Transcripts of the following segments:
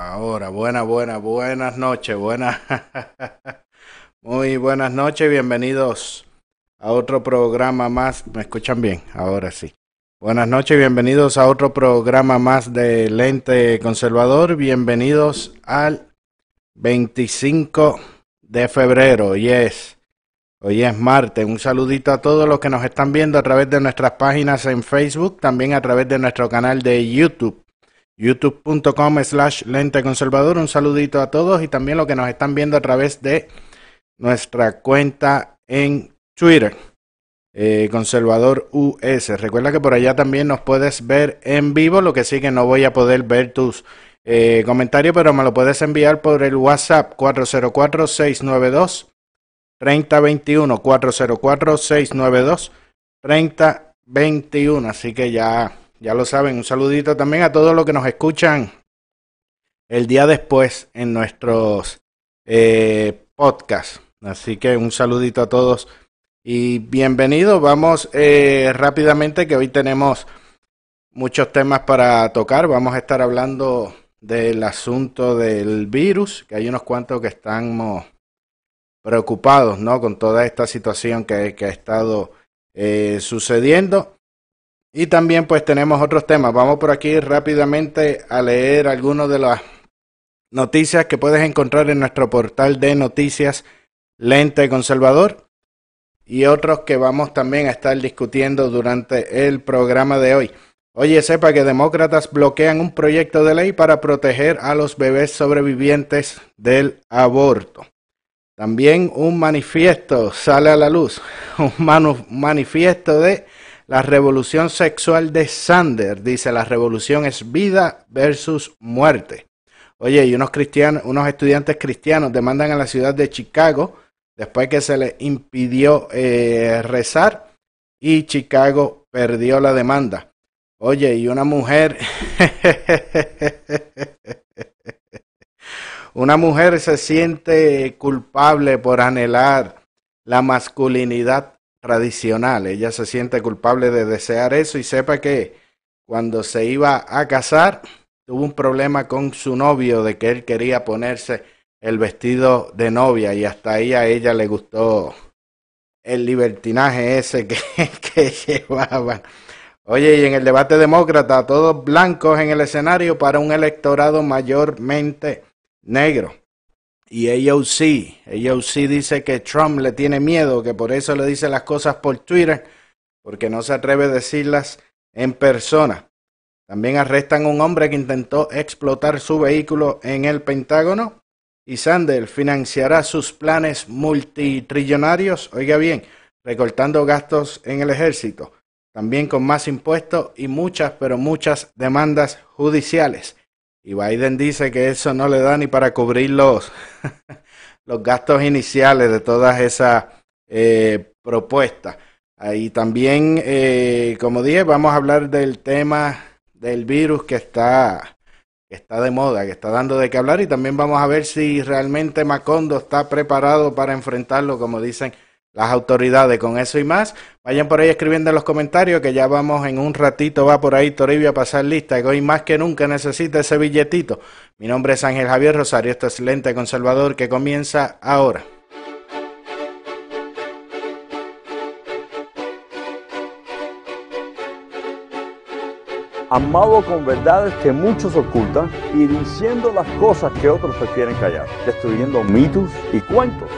Ahora, buenas, buenas, buenas noches, buenas. Muy buenas noches, bienvenidos a otro programa más. ¿Me escuchan bien? Ahora sí. Buenas noches, bienvenidos a otro programa más de Lente Conservador. Bienvenidos al 25 de febrero. Hoy es, hoy es martes. Un saludito a todos los que nos están viendo a través de nuestras páginas en Facebook, también a través de nuestro canal de YouTube youtube.com slash lente conservador. Un saludito a todos y también los que nos están viendo a través de nuestra cuenta en Twitter, eh, conservador US. Recuerda que por allá también nos puedes ver en vivo, lo que sí que no voy a poder ver tus eh, comentarios, pero me lo puedes enviar por el WhatsApp 404-692. 3021 404 692 3021 así que ya ya lo saben, un saludito también a todos los que nos escuchan el día después en nuestros eh, podcasts. Así que un saludito a todos y bienvenidos. Vamos eh, rápidamente que hoy tenemos muchos temas para tocar. Vamos a estar hablando del asunto del virus, que hay unos cuantos que estamos preocupados, ¿no? Con toda esta situación que, que ha estado eh, sucediendo. Y también pues tenemos otros temas. Vamos por aquí rápidamente a leer algunas de las noticias que puedes encontrar en nuestro portal de noticias Lente Conservador y otros que vamos también a estar discutiendo durante el programa de hoy. Oye, sepa que demócratas bloquean un proyecto de ley para proteger a los bebés sobrevivientes del aborto. También un manifiesto sale a la luz, un manifiesto de la revolución sexual de Sander dice, la revolución es vida versus muerte. Oye, y unos cristianos, unos estudiantes cristianos demandan a la ciudad de Chicago después que se les impidió eh, rezar y Chicago perdió la demanda. Oye, y una mujer, una mujer se siente culpable por anhelar la masculinidad tradicional. Ella se siente culpable de desear eso y sepa que cuando se iba a casar tuvo un problema con su novio de que él quería ponerse el vestido de novia y hasta ahí a ella le gustó el libertinaje ese que, que llevaban. Oye, y en el debate demócrata, todos blancos en el escenario para un electorado mayormente negro. Y AOC, AOC dice que Trump le tiene miedo, que por eso le dice las cosas por Twitter, porque no se atreve a decirlas en persona. También arrestan a un hombre que intentó explotar su vehículo en el Pentágono. Y Sanders financiará sus planes multitrillonarios, oiga bien, recortando gastos en el ejército, también con más impuestos y muchas, pero muchas demandas judiciales. Y Biden dice que eso no le da ni para cubrir los, los gastos iniciales de todas esas eh, propuestas. Ahí también, eh, como dije, vamos a hablar del tema del virus que está, que está de moda, que está dando de qué hablar y también vamos a ver si realmente Macondo está preparado para enfrentarlo, como dicen las autoridades con eso y más. Vayan por ahí escribiendo en los comentarios que ya vamos en un ratito, va por ahí Toribio a pasar lista, que hoy más que nunca necesita ese billetito. Mi nombre es Ángel Javier Rosario, esto es Lente Conservador que comienza ahora. Amado con verdades que muchos ocultan y diciendo las cosas que otros prefieren callar, destruyendo mitos y cuentos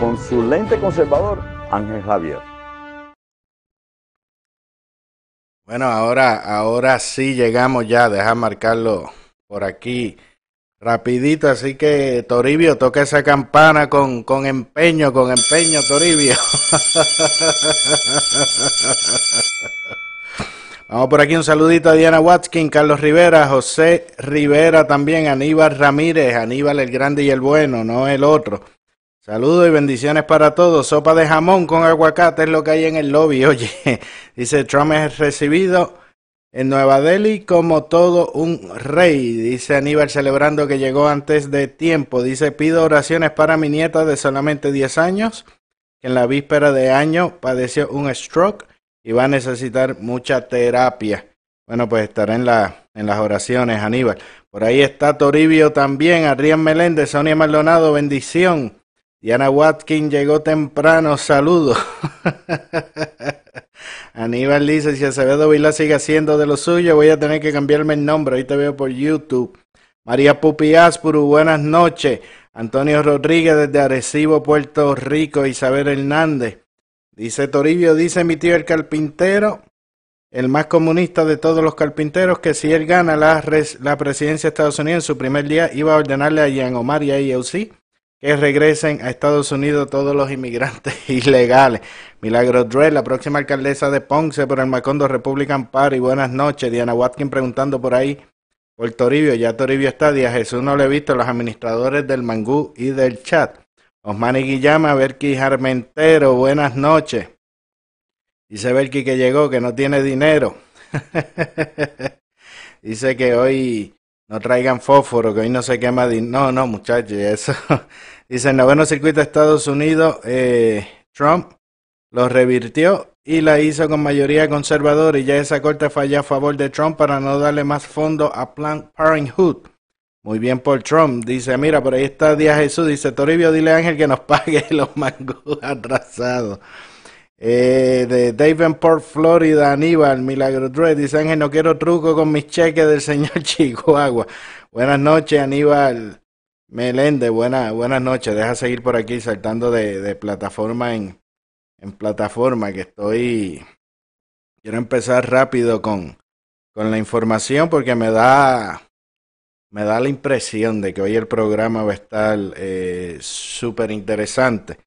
con su lente conservador, Ángel Javier. Bueno, ahora, ahora sí llegamos ya, deja marcarlo por aquí Rapidito, así que Toribio, toca esa campana con, con empeño, con empeño, Toribio. Vamos por aquí un saludito a Diana Watkin, Carlos Rivera, José Rivera también, Aníbal Ramírez, Aníbal el grande y el bueno, no el otro. Saludos y bendiciones para todos. Sopa de jamón con aguacate es lo que hay en el lobby. Oye, dice Trump es recibido en Nueva Delhi como todo un rey, dice Aníbal celebrando que llegó antes de tiempo. Dice, pido oraciones para mi nieta de solamente 10 años, que en la víspera de año padeció un stroke y va a necesitar mucha terapia. Bueno, pues estará en, la, en las oraciones, Aníbal. Por ahí está Toribio también, Adrián Meléndez, Sonia Maldonado, bendición. Diana Watkin llegó temprano, saludos. Aníbal dice, si Acevedo Vila sigue haciendo de lo suyo, voy a tener que cambiarme el nombre. Ahí te veo por YouTube. María Pupi Aspuru, buenas noches. Antonio Rodríguez desde Arecibo, Puerto Rico. Isabel Hernández. Dice Toribio, dice mi tío el carpintero, el más comunista de todos los carpinteros, que si él gana la, presidencia de Estados Unidos en su primer día, iba a ordenarle a Jean Omar y a IOC que regresen a Estados Unidos todos los inmigrantes ilegales. Milagro Drell, la próxima alcaldesa de Ponce por el Macondo Republican Party. Buenas noches. Diana Watkin preguntando por ahí por Toribio. Ya Toribio está. Díaz Jesús no le he visto. Los administradores del Mangú y del chat. Osmani Guillama, Berki Jarmentero. Buenas noches. Dice Berki que llegó, que no tiene dinero. Dice que hoy no traigan fósforo, que hoy no se quema. No, no, muchachos, eso. Dice, el noveno circuito de Estados Unidos, eh, Trump lo revirtió y la hizo con mayoría conservadora y ya esa corte falla a favor de Trump para no darle más fondo a Planned Parenthood. Muy bien por Trump. Dice, mira, por ahí está Díaz Jesús. Dice, Toribio, dile a Ángel que nos pague los mangos atrasados. Eh, de Davenport, Florida, Aníbal, Milagro Dre, dice Ángel, no quiero truco con mis cheques del señor Chihuahua. Buenas noches, Aníbal Meléndez, buena, buenas noches. Deja seguir por aquí saltando de, plataforma en, en plataforma, que estoy... Quiero empezar rápido con, con la información porque me da me da la impresión de que hoy el programa va a estar eh, súper interesante.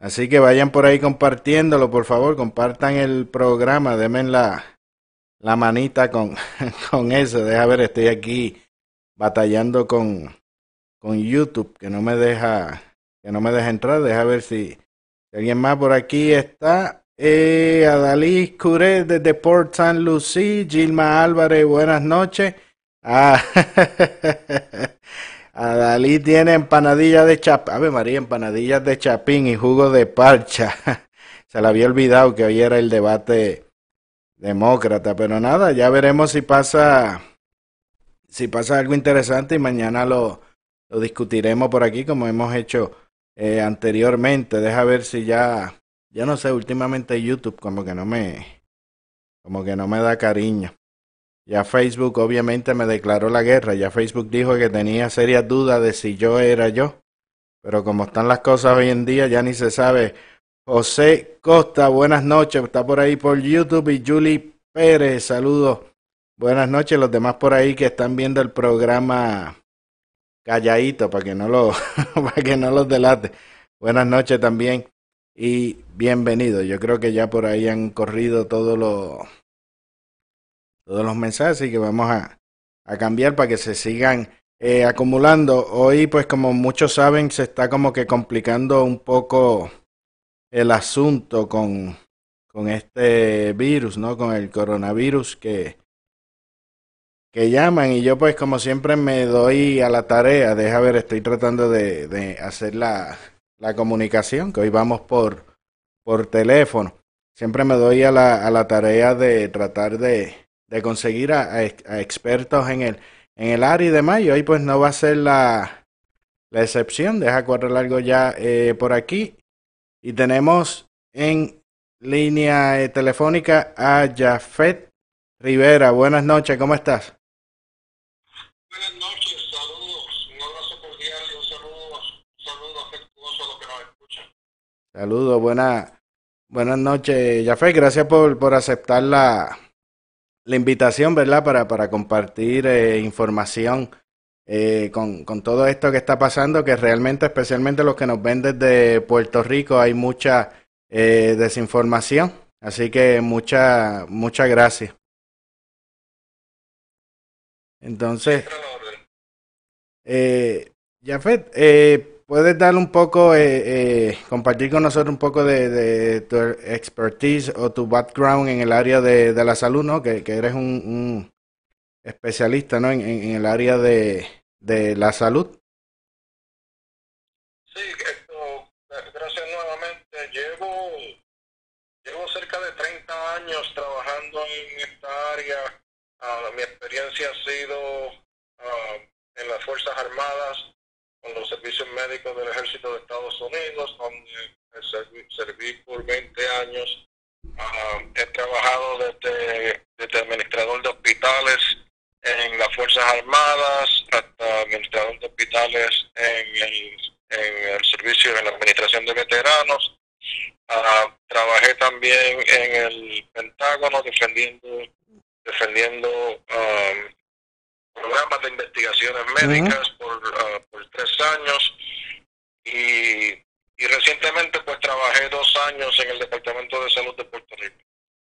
Así que vayan por ahí compartiéndolo, por favor, compartan el programa, denme la, la manita con, con eso. Deja ver, estoy aquí batallando con, con YouTube, que no me deja, que no me deja entrar. Deja ver si, alguien más por aquí está. Eh, Adalí Curé desde Port San Lucie, Gilma Álvarez, buenas noches. Ah, Adalí tiene empanadillas de chapín. Ave María, empanadillas de chapín y jugo de parcha. Se le había olvidado que hoy era el debate demócrata, pero nada, ya veremos si pasa si pasa algo interesante y mañana lo, lo discutiremos por aquí como hemos hecho eh, anteriormente. Deja ver si ya ya no sé, últimamente YouTube como que no me como que no me da cariño. Ya Facebook obviamente me declaró la guerra, ya Facebook dijo que tenía serias dudas de si yo era yo, pero como están las cosas hoy en día ya ni se sabe. José Costa, buenas noches, está por ahí por YouTube y Julie Pérez, saludos. Buenas noches, los demás por ahí que están viendo el programa calladito para que no lo para que no los delate. Buenas noches también y bienvenido. Yo creo que ya por ahí han corrido todos los todos los mensajes y que vamos a, a cambiar para que se sigan eh, acumulando. Hoy, pues como muchos saben, se está como que complicando un poco el asunto con, con este virus, ¿no? Con el coronavirus que, que llaman y yo pues como siempre me doy a la tarea, deja ver, estoy tratando de, de hacer la, la comunicación, que hoy vamos por, por teléfono. Siempre me doy a la, a la tarea de tratar de, de conseguir a, expertos en el, en el área y demás. Y hoy pues no va a ser la, la excepción. Deja correr algo ya eh, por aquí. Y tenemos en línea eh, telefónica a Jafet Rivera. Buenas noches, ¿cómo estás? Buenas noches, saludos, un abrazo cordial y un saludo, un saludo afectuoso a los que nos escuchan. Saludos, buena, buenas noches, Jafet. Gracias por, por aceptar la, la invitación, ¿verdad? Para, para compartir eh, información eh, con, con todo esto que está pasando, que realmente, especialmente los que nos ven desde Puerto Rico, hay mucha eh, desinformación. Así que mucha, muchas gracias. Entonces, eh, Jafet, eh, ¿puedes dar un poco, eh, eh, compartir con nosotros un poco de, tu expertise o tu background en el área de, la salud, ¿no? Que, eres un, especialista, ¿no? En, el área de, de la salud. Sí, esto, gracias nuevamente. Llevo, llevo cerca de 30 años trabajando en esta área. Uh, mi experiencia ha sido uh, en las Fuerzas Armadas, con los servicios médicos del Ejército de Estados Unidos, donde serví, serví por 20 años. Uh, he trabajado desde, desde administrador de hospitales en las Fuerzas Armadas hasta administrador de hospitales en el, en el servicio de la Administración de Veteranos. Uh, trabajé también en el Pentágono defendiendo defendiendo um, programas de investigaciones médicas uh -huh. por, uh, por, tres años y, y, recientemente pues trabajé dos años en el Departamento de Salud de Puerto Rico.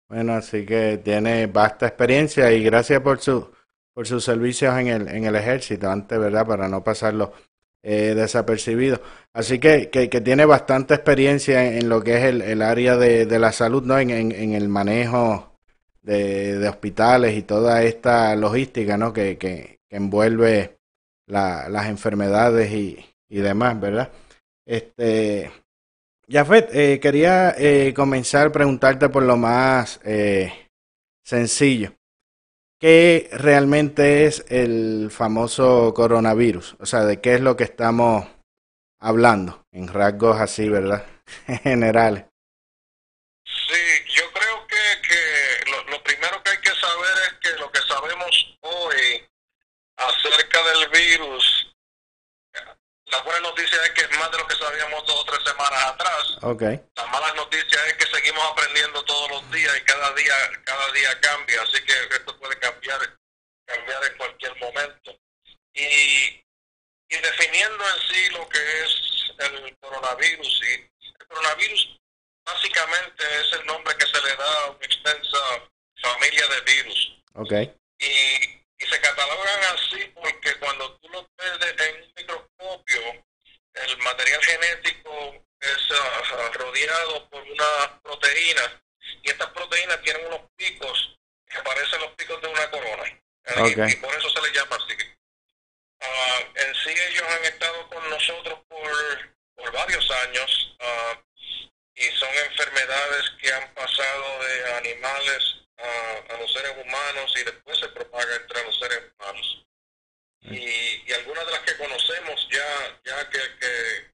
Bueno, así que tiene vasta experiencia y gracias por su por sus servicios en el en el ejército antes, ¿verdad? Para no pasarlo eh, desapercibido. Así que, que, que, tiene bastante experiencia en, en lo que es el, el área de, de, la salud, ¿no? En, en, en el manejo de, de, hospitales y toda esta logística ¿no? que, que, envuelve la, las enfermedades y, y, demás, ¿verdad? Este, Jafet, eh, quería eh, comenzar preguntarte por lo más eh, sencillo. ¿Qué realmente es el famoso coronavirus? O sea, ¿de qué es lo que estamos hablando? En rasgos así, ¿verdad? Generales. acerca del virus, la buena noticia es que es más de lo que sabíamos dos o tres semanas atrás. Okay. La mala noticia es que seguimos aprendiendo todos los días y cada día, cada día cambia, así que esto puede cambiar, cambiar en cualquier momento. Y, y definiendo en sí lo que es el coronavirus, y el coronavirus básicamente es el nombre que se le da a una extensa familia de virus. Okay. Y y se catalogan así porque cuando tú lo ves en un microscopio, el material genético es uh, rodeado por una proteína y estas proteínas tienen unos picos que parecen los picos de una corona okay. y, y, por eso se les llama así. Uh, en sí ellos han estado con nosotros por, por varios años uh, y son enfermedades que han pasado de animales a, a, los seres humanos y después se propaga entre los seres humanos. Y, y algunas de las que conocemos ya, ya que, que,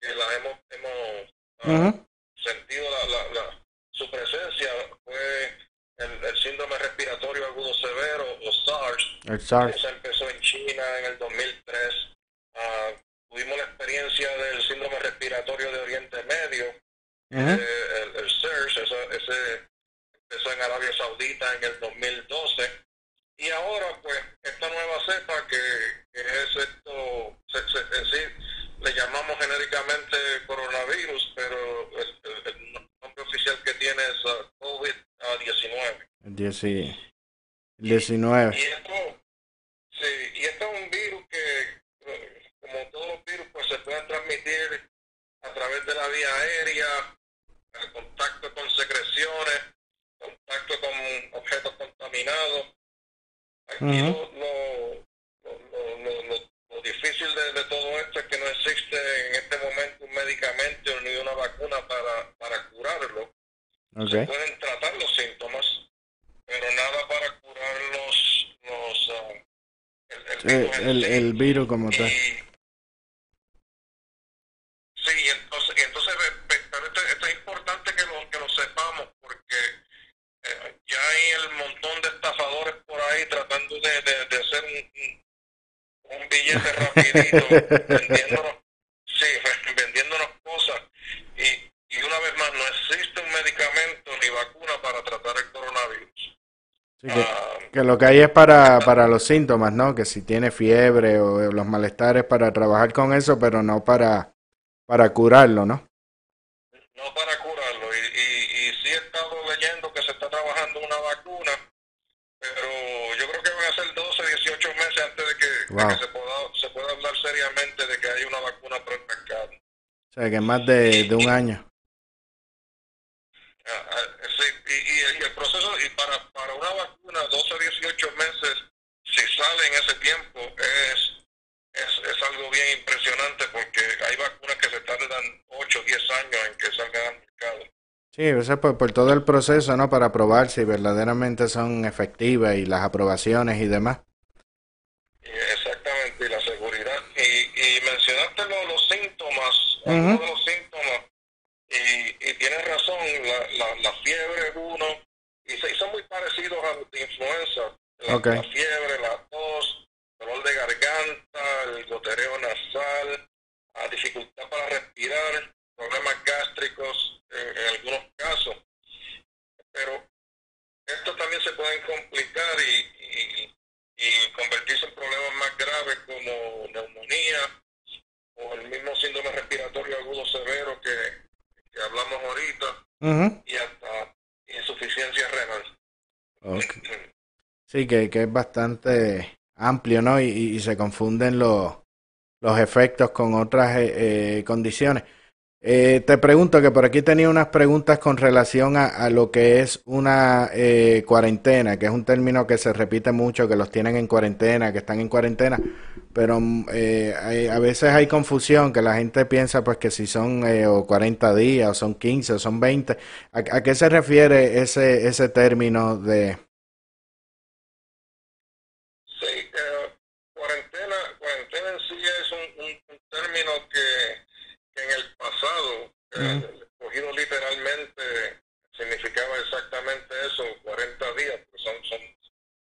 que las hemos, hemos uh -huh. sentido la, la, la, su presencia fue el, el, síndrome respiratorio agudo severo o SARS. El SARS. Eso empezó en China en el 2003. Uh, tuvimos la experiencia del síndrome respiratorio de Oriente Medio, uh -huh. eh, el, el SARS, ese, ese empezó en Arabia Saudita en el 2012 y ahora pues esta nueva cepa que, que es esto, se, se, en sí le llamamos genéricamente coronavirus, pero el, el, el nombre oficial que tiene es uh, COVID-19. Uh, 19. Y, y, esto, sí, y esto es un virus que, como todos los virus, pues se pueden transmitir a través de la vía aérea, el contacto con secreciones, contacto con objetos contaminados. Aquí uh -huh. lo, lo, lo, lo, difícil de, de, todo esto es que no existe en este momento un medicamento ni una vacuna para, para curarlo. Okay. Se pueden tratar los síntomas, pero nada para curar los... los uh, el, el, virus el, sí. el, virus como y, tal. Sí, entonces, entonces pero esto, esto es importante que lo, que lo sepamos porque eh, ya hay el montón de estafadores por ahí tratando de, de, de hacer un, un, billete rapidito, vendiéndonos, sí, vendiéndonos cosas. Y, y una vez más, no existe un medicamento ni vacuna para tratar el coronavirus. Sí, que, uh, Que lo que hay es para, para los síntomas, ¿no? Que si tiene fiebre o los malestares para trabajar con eso, pero no para, para curarlo, ¿no? No para curarlo. Y, y, y sí he estado leyendo que se está trabajando una vacuna, pero yo creo que van a ser 12, 18 meses antes de que, de que se, pueda, pueda hablar seriamente de que hay una vacuna para el mercado. O sea, que más de, de un año. Ah, ah, sí, y, y, y el proceso, y para, para una vacuna, 12 o 18 meses, si sale en ese tiempo, es, es, es algo bien impresionante porque hay vacunas que se tardan 8 o 10 años en que salgan al mercado. Sí, eso es por, por todo el proceso, ¿no? Para probar si verdaderamente son efectivas y las aprobaciones y demás. Y exactamente, y la seguridad. Y, y mencionaste lo, los de los síntomas, y, y tienes razón, la, la, la fiebre es uno, y, se- y son muy parecidos a los de influenza. La, fiebre, la tos, dolor de garganta, el gotereo nasal, la dificultad para respirar, problemas gástricos en, en algunos casos. Pero estos también se pueden complicar y, y, y convertirse en problemas más graves como neumonía o el mismo síndrome respiratorio agudo severo que, que hablamos ahorita y hasta insuficiencia renal. Sí, que, que es bastante amplio, ¿no? Y, y- y se confunden los, los efectos con otras eh, eh, condiciones. Eh, te pregunto que por aquí tenía unas preguntas con relación a, lo que es una eh, cuarentena, que es un término que se repite mucho, que los tienen en cuarentena, que están en cuarentena, pero mm, eh, a veces hay confusión, que la gente piensa pues que si son eh, o 40 días, o son 15, o son 20. ¿A, a qué se refiere ese, ese término de... Sí, eh, cuarentena, cuarentena en sí es un, un- un término que, que en el eh, cogido literalmente, significaba exactamente eso, 40 días, porque son, son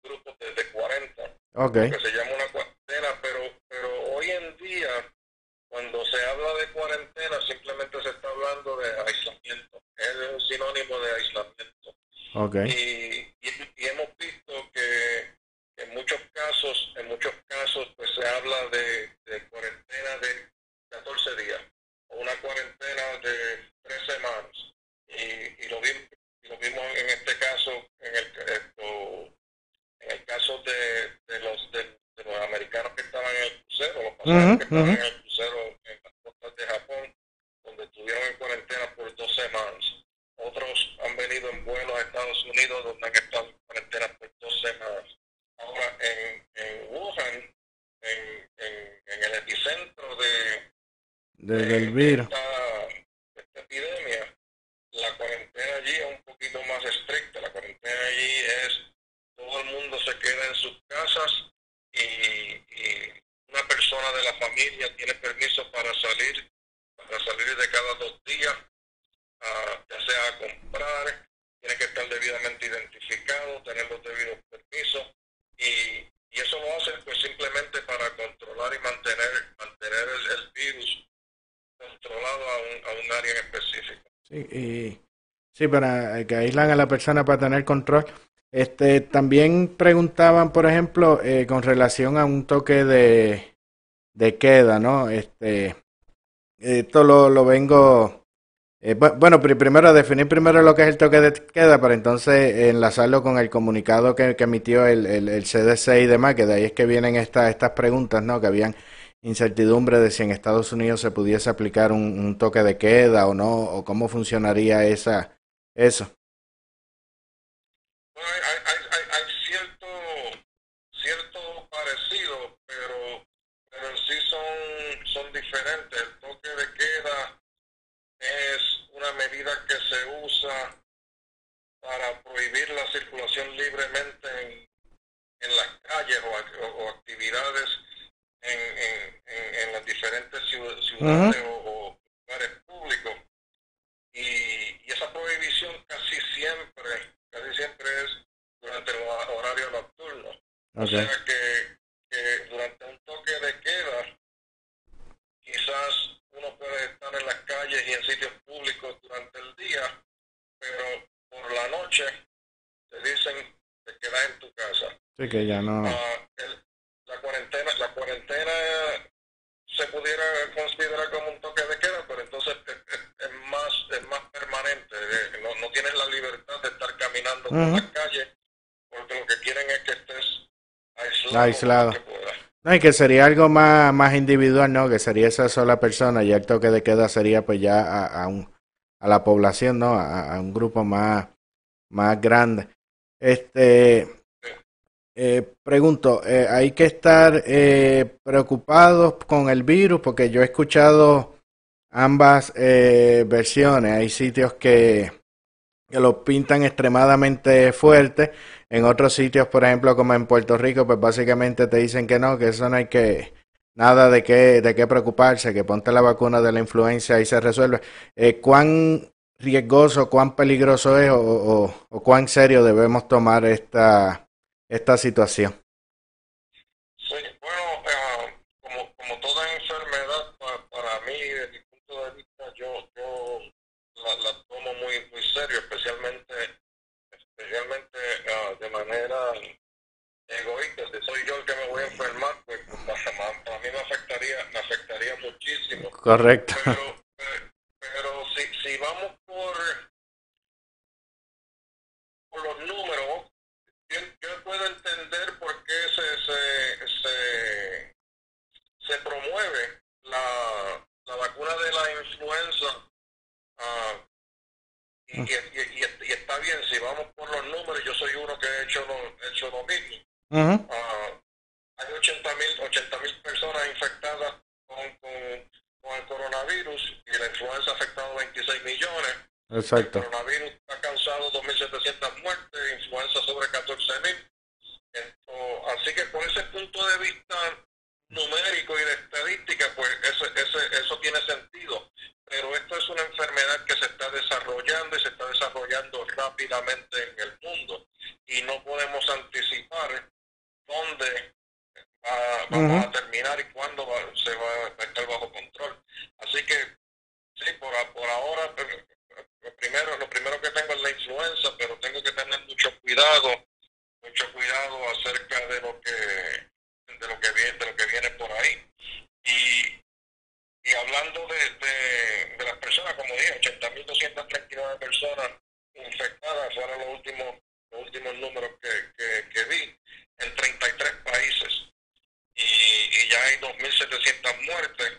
grupos de, de 40, Ok, que se llama una cuarentena, pero, pero hoy en día, cuando se habla de cuarentena, simplemente se está hablando de aislamiento, es un sinónimo de aislamiento. Ok, y, y- y hemos visto que en muchos casos, en muchos casos, pues se habla de, de cuarentena de 14 días o una cuarentena de tres semanas y, y lo vimos y lo vimos en este caso en el esto, en el caso de, de los de, de los americanos que estaban en el crucero los pasajeros Ujú, que estaban ujú. en el crucero en las costas de Japón donde estuvieron en cuarentena por dos semanas otros han venido en vuelos a Estados Unidos donde han estado en cuarentena por dos semanas. Ahora, en, en Wuhan, en, en, en el epicentro de, desde de- el de virus. esta, de esta epidemia, la cuarentena allí es un poquito más estricta. La cuarentena allí es todo el mundo se queda en sus casas y, y una persona de la familia tiene permiso para salir, para salir de cada dos días a- ya sea a comprar, tiene que estar debidamente identificado, tener los debidos permisos y, y eso lo hacen pues simplemente para controlar y mantener mantener el, el virus controlado a un, a un área en específico. Sí, y, sí, para que aíslan a la persona para tener control. Este, también preguntaban, por ejemplo, eh, con relación a un toque de, de queda, ¿no? Este, esto lo, lo vengo, eh, bu- bueno, pri- primero definir primero lo que es el toque de queda, para entonces enlazarlo con el comunicado que, emitió el, el, el CDC y demás, que de ahí es que vienen estas estas preguntas, ¿no? Que habían incertidumbre de si en Estados Unidos se pudiese aplicar un, un toque de queda o no, o cómo funcionaría esa, eso. Hay, hay, hay, hay- cierto, cierto parecido, pero, pero en sí son, son diferentes. El toque de queda es una medida que se usa para prohibir la circulación libremente en, en las calles o, o- o actividades en, en, en, en las diferentes ciu- ciudades o, o lugares públicos. Y, y esa prohibición casi siempre, casi siempre es durante el hor- horario nocturno. O sea que, que durante un toque de queda, quizás uno puede estar en las calles y en sitios públicos durante el día, pero por la noche te dicen te quedas en tu casa. Sí, que ya no. Ah, el- la cuarentena, la cuarentena se pudiera considerar como un toque de queda, No, no tienes la libertad de estar caminando por Ujú. las calles, porque lo que quieren es que estés aislado. Aislado. que. No, y que sería algo más, más individual, ¿no? Que sería esa sola persona y el toque de queda sería pues ya a, a, un, a la población, ¿no? A, a un grupo más, más grande. Este, eh, pregunto, eh, ¿hay que estar eh, preocupados con el virus? Porque yo he escuchado ambas eh, versiones. Hay sitios que, que lo pintan extremadamente fuerte. En otros sitios, por ejemplo, como en Puerto Rico, pues básicamente te dicen que no, que eso no hay que nada de qué de qué preocuparse, que ponte la vacuna de la influenza y se resuelve. Eh, ¿Cuán riesgoso, cuán peligroso es o, o cuán serio debemos tomar esta esta situación? Sí, bueno, ah, como, como toda enfermedad, pa- para mí, desde mi punto de vista, yo, yo la, la tomo muy, muy serio, especialmente, especialmente ah, de manera egoísta. Si soy yo el que me voy a enfermar, pues para, para mí me afectaría, me afectaría muchísimo. Correcto. Pero, pero, pero si, si vamos por, por los números, yo, yo puedo entender por qué se, se, se, se promueve la, la vacuna de la influenza. ah, y, y, y- y- y está bien, si vamos por los números, yo soy uno que he hecho lo, he hecho lo mismo. Ujú, Ah, hay 80 mil 80 mil personas infectadas con, con, con el coronavirus y la influenza ha afectado 26 millones. El Exacto. coronavirus ha causado 2.700 muertes, influenza sobre 14.000. Esto- Así que por ese punto de vista numérico y de estadística, pues ese, ese, eso tiene sentido. Pero esto es una enfermedad que se está desarrollando y se está desarrollando rápidamente en el mundo. Y no podemos anticipar dónde va- vamos Ujú. a terminar y cuándo va- se va a estar bajo control. Así que, sí, por, por ahora, eh, lo primero, lo primero que tengo es la influenza, pero tengo que tener mucho cuidado, mucho cuidado acerca de lo que, de lo que viene, de lo que viene por ahí. Y, y hablando de, de, de las personas, como dije, 80.239 personas infectadas fueron los últimos, los últimos números que, que, que vi en 33 países. Y, y ya hay 2.700 muertes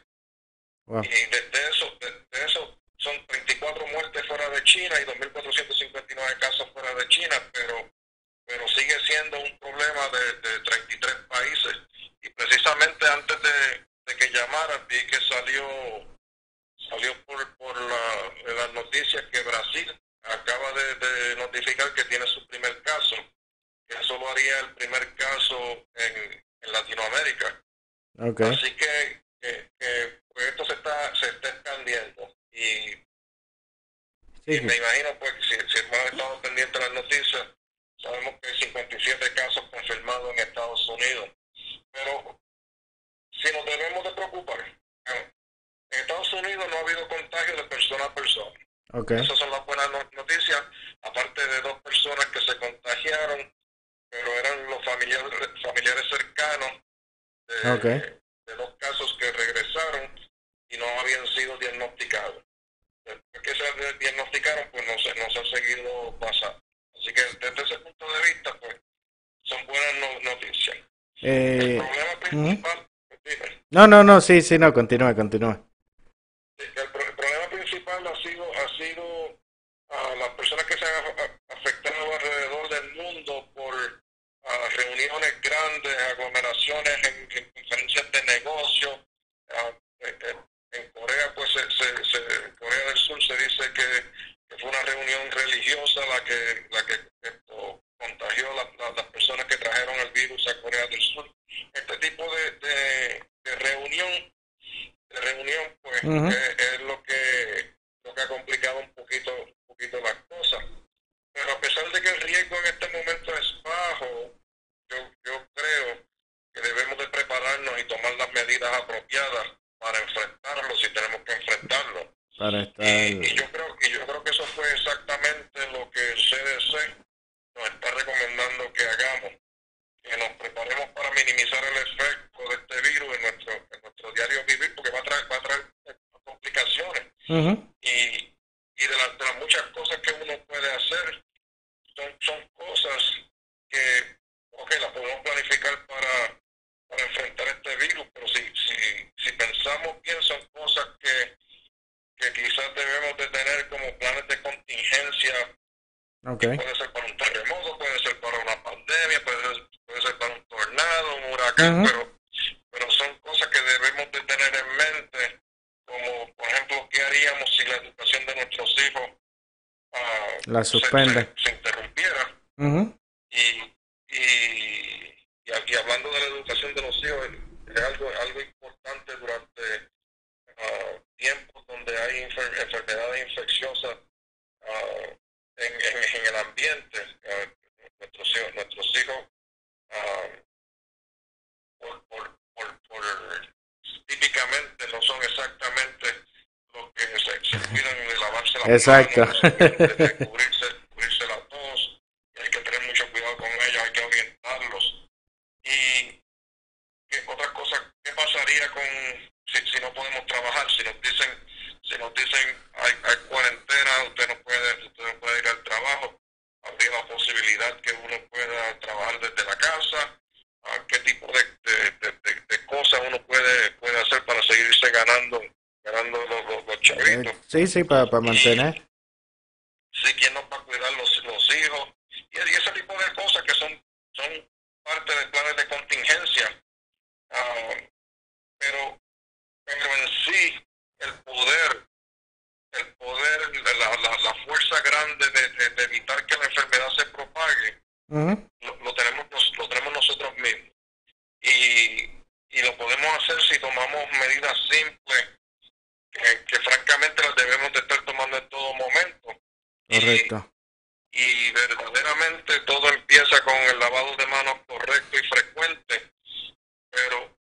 Wow. y de, de eso, de, de eso son 34 muertes fuera de China y 2.459 casos fuera de China, pero, pero sigue siendo un problema de, de 33 países. Y precisamente antes de, de que llamaran, vi que salió salió por, por la, las noticias que Brasil acaba de, de notificar que tiene su primer caso, que eso lo haría el primer caso en, en Latinoamérica. Así que, pues esto se está, se está expandiendo. Y, Sí, y me imagino pues que si, si hemos estado pendientes de las noticias, sabemos que hay 57 casos confirmados en Estados Unidos. Pero si nos debemos de preocupar, eh, en Estados Unidos no ha habido contagio de persona a persona. Esas son las buenas no- noticias, aparte de dos personas que se contagiaron, pero eran los familiares, familiares cercanos de, Ok. de dos casos que regresaron y no habían sido diagnosticados. Después que se diagnosticaron, pues no se, no se han seguido pasando. Así que desde ese punto de vista, pues son buenas no- noticias. El Eh, problema principal, dime. no, no, no, sí, sí, no, continúe, continúe. el, pro- el problema principal ha sido ha sido a las personas que se han a- afectado alrededor del mundo por ah, reuniones grandes, aglomeraciones en, en conferencias de negocio. Ah, eh, eh, en Corea, pues se, se- se- en Corea del Sur se dice que, que fue una reunión religiosa la que la que esto, contagió la- la- las personas que trajeron el virus a Corea del Sur. Este tipo de, de, de reunión de reunión, pues Ujú. es, es lo que lo que ha complicado un poquito, un poquito las cosas. Pero a pesar de que el riesgo en este momento es bajo, yo, yo creo que debemos de prepararnos y tomar las medidas apropiadas para enfrentarlo si tenemos que enfrentarlo. Para estar. Y, y yo creo y yo creo que eso fue exactamente lo que el CDC nos está recomendando que hagamos, que el efecto de este virus en nuestro, en nuestro diario vivir, porque va a traer, va a traer complicaciones. y, y de, las, de las muchas cosas que uno puede hacer, son, son cosas que, ok, las podemos planificar para, para enfrentar este virus, pero si, si, si pensamos bien, son cosas que, que quizás debemos de tener como planes de contingencia. Okay. Puede ser para un terremoto, puede ser para una pandemia, puede ser, puede ser para un tornado, un huracán, Ujú. pero, pero son cosas que debemos de tener en mente, como por ejemplo, ¿qué haríamos si la educación de nuestros hijos ah, La se- suspende. se- se interrumpiera? Y, y, y, y hablando de la educación de los hijos, es algo, algo importante durante ah, tiempos donde hay enfer- enfermedades infecciosas ah, en, en, en el ambiente. ah, nuestros hijos, nuestros hijos por, por, por, por, típicamente no son exactamente los que se, se cuidan de lavarse las Exacto. manos, de, de cubrirse la tos, y hay que tener mucho cuidado con ellos, hay que orientarlos. Y ¿qué otra cosa, ¿qué pasaría con si, si no podemos trabajar? Si nos dicen, si nos dicen hay, hay cuarentena, usted no puede, usted no puede ir al trabajo, habría la posibilidad que uno pueda trabajar desde la casa, ¿A qué tipo de, de, de, de- de cosas uno puede, puede hacer para seguirse ganando, ganando los, los, los chavitos. Sí, sí, para, para mantener. sí, quién nos va a cuidar los, los hijos, y, y ese tipo de cosas que son, son parte de planes de contingencia. Ah, pero, pero en sí, el poder, el poder, la, la, la fuerza grande de, de- de evitar que la enfermedad se propague, Ujú. lo, lo tenemos nos- lo tenemos nosotros mismos y, y lo podemos hacer si tomamos medidas simples que, que francamente las debemos de estar tomando en todo momento Y- Correcto. y verdaderamente todo empieza con el lavado de manos correcto y frecuente pero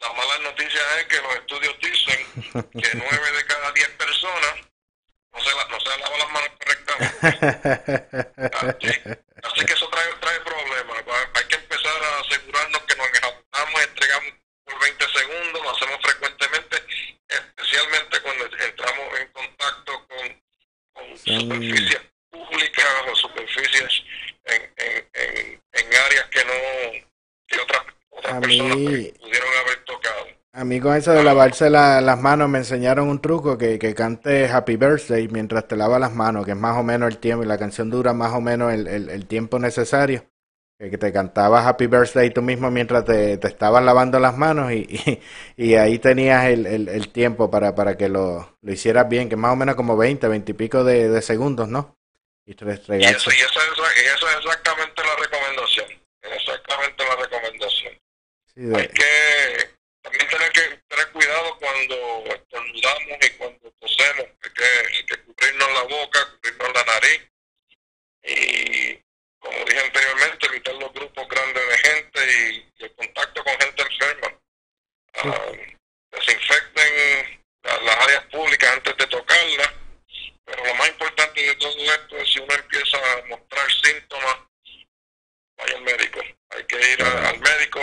la mala noticia es que los estudios dicen que nueve de cada diez personas no se, la- no se lavan las manos correctamente Así, así que eso trae, trae problemas. Va- Hay que empezar a asegurarnos que nos enjabonamos, entregamos por 20 segundos, lo hacemos frecuentemente, especialmente cuando entramos en contacto con, con Son- superficies públicas o superficies en, en, en, en áreas que no que otras, otras A personas mí- pues, pudieron haber tocado. A mí con eso de lavarse la- las manos me enseñaron un truco que, que cante Happy Birthday mientras te lavas las manos, que es más o menos el tiempo, y la canción dura más o menos el, el- el tiempo necesario. Que, te cantabas Happy Birthday tú mismo mientras te, te estabas lavando las manos y, y, y ahí tenías el, el, tiempo para, para que lo, lo hicieras bien, que es más o menos como 20, 20 y pico de, de segundos, ¿no? Y restregarse. eso, y esa, es, exactamente la recomendación. Exactamente la recomendación. Sí, de- hay que también tener que tener cuidado cuando estornudamos y cuando tosemos, hay que, hay que cubrirnos la boca, cubrirnos la nariz y como dije anteriormente, evitar los grupos grandes de gente y, y el contacto con gente enferma. Ah, desinfecten la- las áreas públicas antes de tocarlas, pero lo más importante de todo esto es si uno empieza a mostrar síntomas, vaya al médico. Hay que ir a- al médico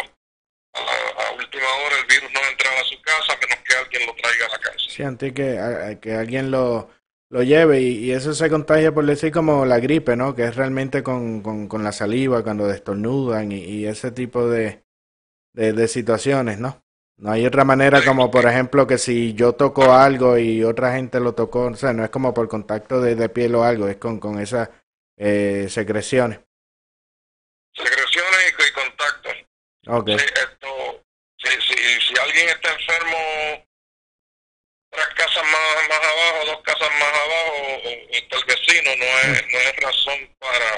a, la- a última hora el virus no entra a su casa a menos que alguien lo traiga a la casa. Sí, antes que, a- que alguien lo, lo lleve y, y eso se contagia por decir como la gripe, ¿no? Que es realmente con, con, con la saliva cuando destornudan y, y ese tipo de, de, de situaciones, ¿no? No hay otra manera como, por ejemplo, que si yo toco algo y otra gente lo tocó, o sea, no es como por contacto de, de piel o algo, es con, con esas eh, secreciones. Secreciones y, contacto. Ok, esto, si, si, si alguien está enfermo tres casas más, más abajo, dos casas más abajo, está el vecino, no es, no es razón para,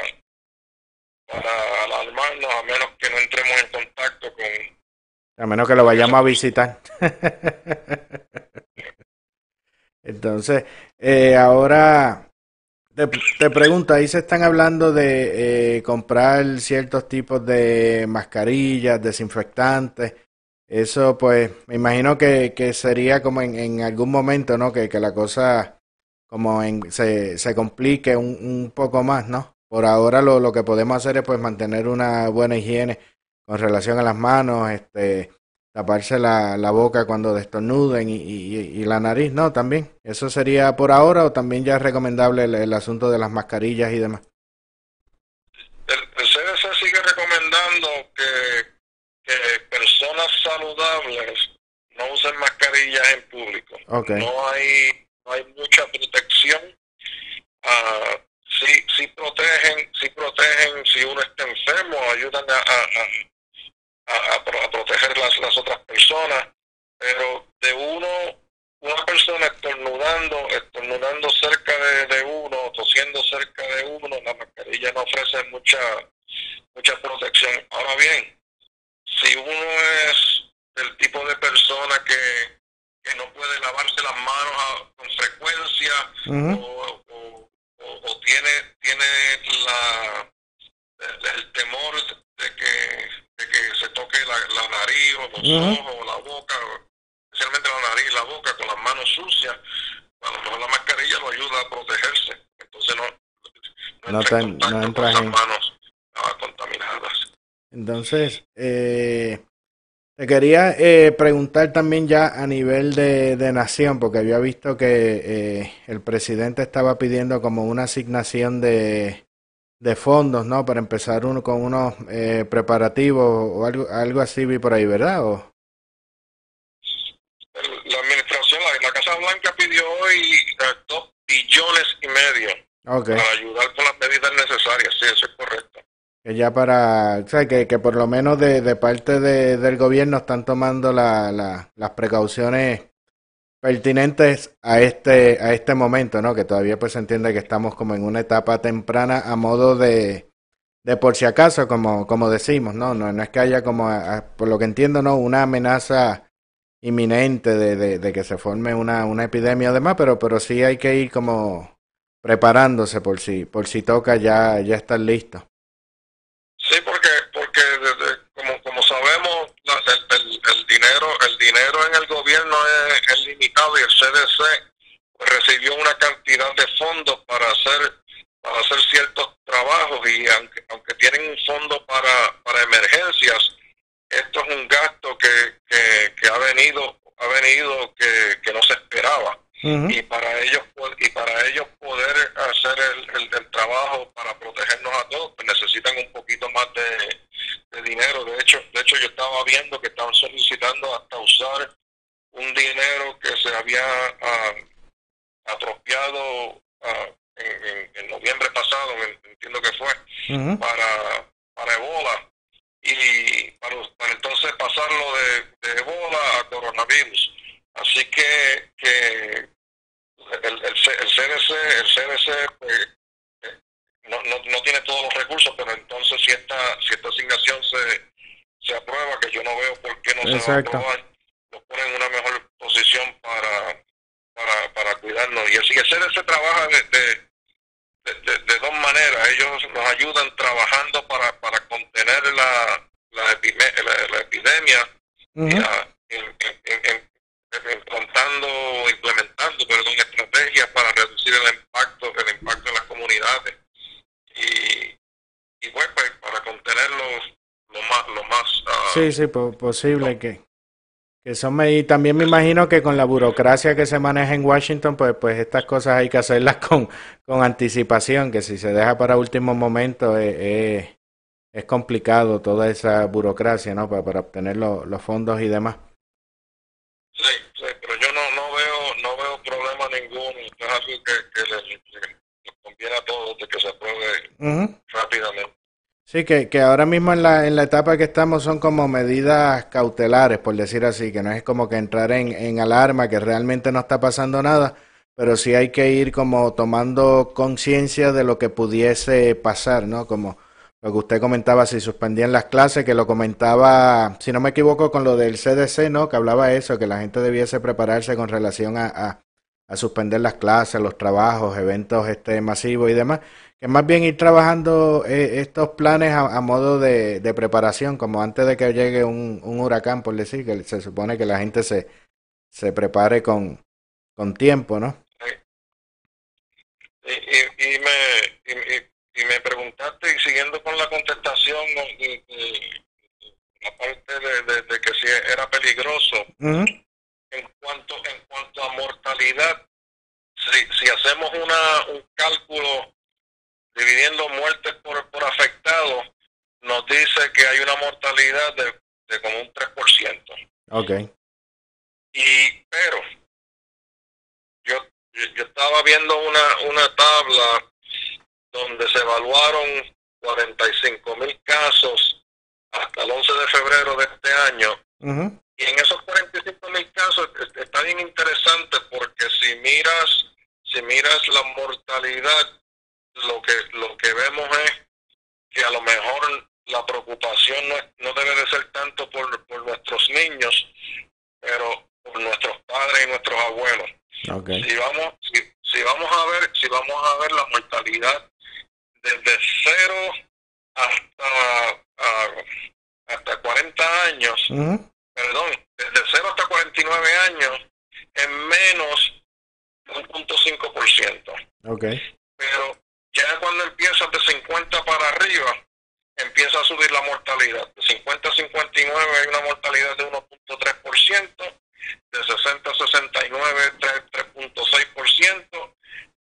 para alarmarnos, a menos que no entremos en contacto con, a menos que lo vayamos a visitar. Entonces, eh, ahora te, te pregunto, ahí se están hablando de eh, comprar ciertos tipos de mascarillas, desinfectantes. Eso, pues, me imagino que, que sería como en, en algún momento, ¿no? Que, que la cosa como en, se, se complique un, un poco más, ¿no? Por ahora lo, lo que podemos hacer es pues mantener una buena higiene con relación a las manos, este, taparse la, la boca cuando destornuden y, y, la nariz, ¿no? También. ¿Eso sería por ahora o también ya es recomendable el, asunto de las mascarillas y demás CDC sigue recomendando que, que, personas no usen mascarillas en público. Okay. No hay no hay mucha protección. Uh, sí, sí protegen, sí protegen si uno está enfermo, ayudan a, a, a, a proteger las, las otras personas, pero de uno, una persona estornudando, estornudando cerca de, de uno, tosiendo cerca de uno, la mascarilla no ofrece mucha, mucha protección. Ahora bien, si uno es el tipo de persona que, que no puede lavarse las manos a, con frecuencia uh -huh. o, o, o, o, tiene tiene la el, el, temor de que de que se toque la, la nariz o los uh -huh. ojos o la boca especialmente la nariz y la boca con las manos sucias a lo mejor la mascarilla lo ayuda a protegerse entonces no no, no, con en manos uh, contaminadas entonces eh te quería eh, preguntar también ya a nivel de, de, nación, porque había visto que eh, el presidente estaba pidiendo como una asignación de, de fondos, ¿no? Para empezar uno con unos eh, preparativos o algo, algo así vi por ahí, ¿verdad? ¿O? La administración, la, la Casa Blanca pidió hoy dos billones y medio okay. para ayudar con las medidas necesarias, sí, eso es correcto que ya para, o sea, que, que por lo menos de, de parte de, del gobierno están tomando la, la, las precauciones pertinentes a este, a este momento, ¿no? Que todavía pues se entiende que estamos como en una etapa temprana a modo de, de por si acaso, como, como decimos, ¿no? No, no es que haya como, por lo que entiendo, ¿no? Una amenaza inminente de, de, de que se forme una, una epidemia o demás, pero, pero sí hay que ir como preparándose por si, por si toca ya, ya estar listo. Porque porque como como sabemos el, dinero el dinero en el gobierno es, limitado y el CDC recibió una cantidad de fondos para hacer para hacer ciertos trabajos y aunque aunque tienen un fondo para para emergencias esto es un gasto que que, que ha venido ha venido que, que no se esperaba Uh -huh. y para ellos y para ellos poder hacer el, el, el, trabajo para protegernos a todos pues necesitan un poquito más de, de, dinero de hecho de hecho yo estaba viendo que estaban solicitando hasta usar un dinero que se había uh, atropiado uh, en, en, en, noviembre pasado entiendo que fue -huh. para para Ebola y para, para entonces pasarlo de, de Ebola a coronavirus Así que, que el, el, el, CDC, el CDC pues, no, no, no, tiene todos los recursos, pero entonces si esta, si esta asignación se, se aprueba, que yo no veo por qué no Exacto. se va a aprobar, nos pone en una mejor posición para, para, para cuidarnos. Y así el CDC trabaja de, de, de, de, dos maneras. Ellos nos ayudan trabajando para, para contener la, la, epime, la, la epidemia uh -huh. la, en, en, en, implantando, implementando, perdón, estrategias para reducir el impacto, el impacto en las comunidades y, y bueno, pues para contenerlo lo más, lo más uh, sí, sí, posible que que son y también me imagino que con la burocracia que se maneja en Washington, pues, pues estas cosas hay que hacerlas con, con anticipación, que si se deja para último momento es, es, es complicado toda esa burocracia, ¿no? Para, para obtener lo, los fondos y demás. Sí, sí, pero yo no, no veo no veo problema ninguno. Es algo que, que les, les, conviene a todos de que se apruebe uh -huh. rápidamente. Sí, que, que ahora mismo en la, en la etapa que estamos son como medidas cautelares, por decir así, que no es como que entrar en, en alarma, que realmente no está pasando nada, pero sí hay que ir como tomando conciencia de lo que pudiese pasar, ¿no? Como lo que usted comentaba, si suspendían las clases, que lo comentaba, si no me equivoco, con lo del CDC, ¿no? Que hablaba eso, que la gente debiese prepararse con relación a, a, suspender las clases, los trabajos, eventos este masivos y demás, que más bien ir trabajando eh, estos planes a, modo de, de, preparación, como antes de que llegue un, un, huracán, por decir, que se supone que la gente se, se prepare con, con tiempo, ¿no? Y, y, me, y me preguntaste, y siguiendo con la contestación, y, la parte de, que si era peligroso, en, cuanto, en cuanto a mortalidad, si, si hacemos una, un cálculo dividiendo muertes por, por afectados, nos dice que hay una mortalidad de, de como un 3%. Ok. Y, pero, yo, yo estaba viendo una, una tabla donde se evaluaron 45 mil casos hasta el 11 de febrero de este año. Y en esos 45 mil casos es- está bien interesante porque si miras, si miras la mortalidad, lo que, lo que vemos es que a lo mejor la preocupación no, debe de ser tanto por, por nuestros niños, pero por nuestros padres y nuestros abuelos. Si vamos, si, si vamos a ver, si vamos a ver la mortalidad desde cero hasta ah, hasta 40 años, Ujú. perdón, desde 0 hasta 49 años, en menos de un punto 5%. Ok. Pero ya cuando empiezas de 50 para arriba, empieza a subir la mortalidad. De 50 a 59 hay una mortalidad de 1.3%, de 60 a 69 tres- 3.6%,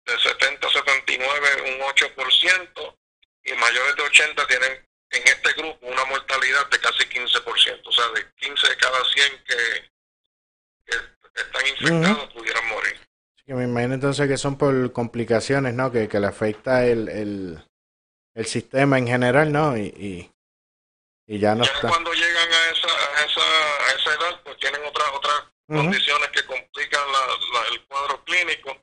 de 70 a 79 un 8%, y mayores de 80 tienen en este grupo una mortalidad de casi 15%, o sea, de 15 de cada 100 que, que están infectados pudieran morir. Que me imagino entonces que son por complicaciones, ¿no? Que, que le afecta el, el, el sistema en general, ¿no? Y, y, y ya no ya está. cuando llegan a esa, a esa, a esa edad, pues tienen otras otras Ujú. condiciones que complican la- la- el cuadro clínico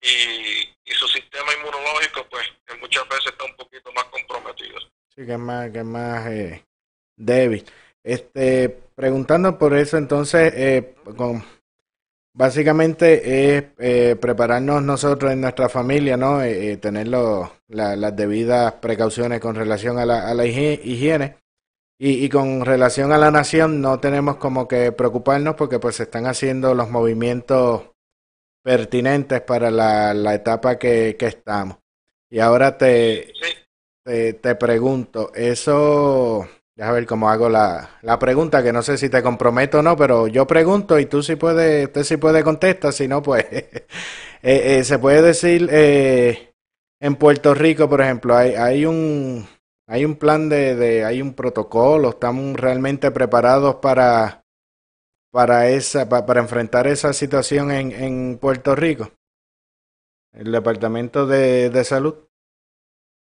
y, y su sistema inmunológico, pues muchas veces está un poquito más comprometido. Sí, que más, que más eh, débil. Este, preguntando por eso, entonces, eh, con, básicamente es eh, prepararnos nosotros en nuestra familia, ¿no? Eh, eh, tener lo- la- las debidas precauciones con relación a la, a la higie- higiene. Y, y con relación a la nación, no tenemos como que preocuparnos porque pues se están haciendo los movimientos pertinentes para la, la etapa que, que estamos. Y ahora te, Sí, te, te pregunto, eso, déjame ver cómo hago la, la pregunta, que no sé si te comprometo o no, pero yo pregunto y tú sí puedes, usted sí puede contestar, si no, pues, eh, eh, se puede decir, eh, en Puerto Rico, por ejemplo, hay, hay un, hay un plan de, de, hay un protocolo, estamos realmente preparados para, para esa, pa- para enfrentar esa situación en, en Puerto Rico, el Departamento de, de Salud.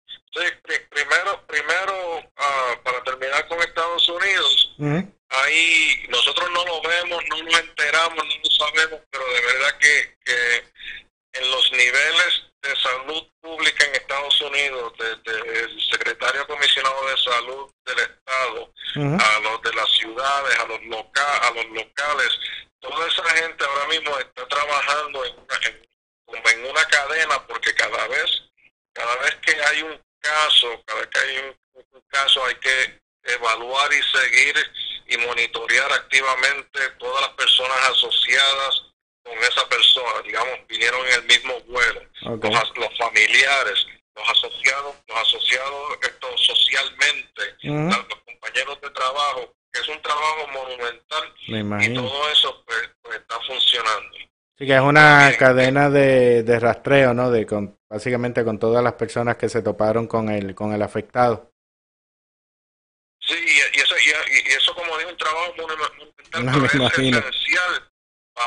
sí, pri- primero, primero ah, para terminar con Estados Unidos, ahí nosotros no lo vemos, no nos enteramos, no lo sabemos, pero de verdad que, que en los niveles de salud pública en Estados Unidos, desde el secretario comisionado de salud del estado, a los de las ciudades, a los loca a los locales, toda esa gente ahora mismo está trabajando en una, en, como en una cadena porque cada vez, cada vez que hay un caso, cada vez que hay un, un caso hay que evaluar y seguir y monitorear activamente todas las personas asociadas con esa persona, digamos, vinieron en el mismo vuelo, los, familiares, los asociados, los asociados esto socialmente, los compañeros de trabajo, que es un trabajo monumental Me y todo eso pues, pues, está funcionando. Sí, que es una Bien. cadena de, de rastreo, ¿no? De con, básicamente con todas las personas que se toparon con el, con el afectado. Sí, y, y eso, y, y eso como digo, un trabajo monumental, No pero es esencial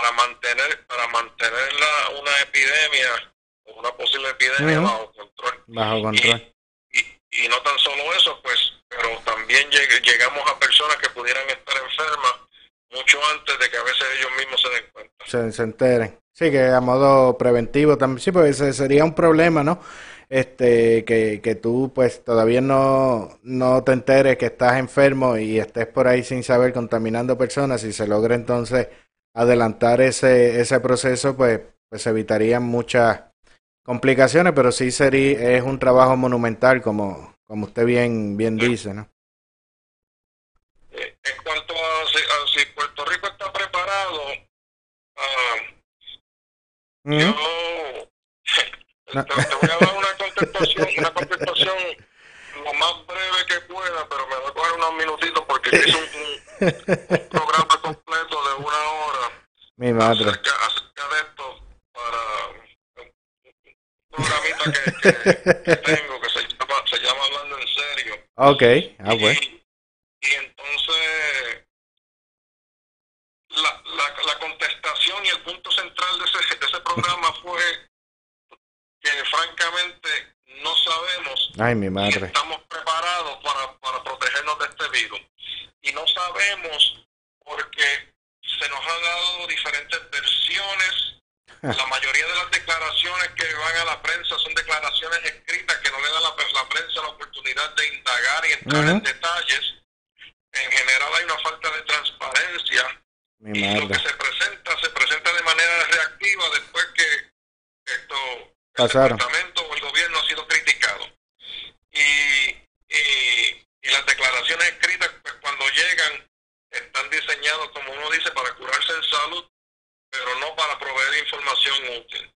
para mantener, para mantener la, una epidemia o una posible epidemia bajo control. Bajo control. Y, y no tan solo eso, pues, pero también lleg- llegamos a personas que pudieran estar enfermas mucho antes de que a veces ellos mismos se den cuenta. Se, se enteren. Sí, que a modo preventivo también. Sí, pues ese sería un problema, ¿no? Este, que, que tú pues todavía no, no te enteres que estás enfermo y estés por ahí sin saber contaminando personas. Si se logra entonces adelantar ese, ese proceso, pues, pues evitarían muchas complicaciones, pero sí sería, es un trabajo monumental, como, como usted bien, bien dice, ¿no? Eh, en cuanto a si, a si Puerto Rico está preparado, ah, Ujú. Yo No. te, te voy a dar una contestación, una contestación lo más breve que pueda, pero me voy a coger unos minutitos porque hice un, un- un programa completo de una hora Mi madre. acerca, acerca de esto para un programita que, que- que tengo que se llama Ok, ah, y, pues. y entonces la, la, la contestación y el punto central de ese, de ese programa fue que francamente no sabemos Ay, mi si madre. estamos preparados para, para protegernos de este virus. Y no sabemos porque se nos han dado diferentes versiones. La mayoría de las declaraciones que van a la prensa son declaraciones escritas que no le dan a la, la prensa la oportunidad de indagar y entrar en Ujú. detalles. En general hay una falta de transparencia Mi y lo que madre. se presenta se presenta de manera reactiva después que esto Pasaron. el departamento o el gobierno ha sido criticado y, y, y las declaraciones escritas pues cuando llegan están diseñadas como uno dice para curarse en salud pero no para proveer información útil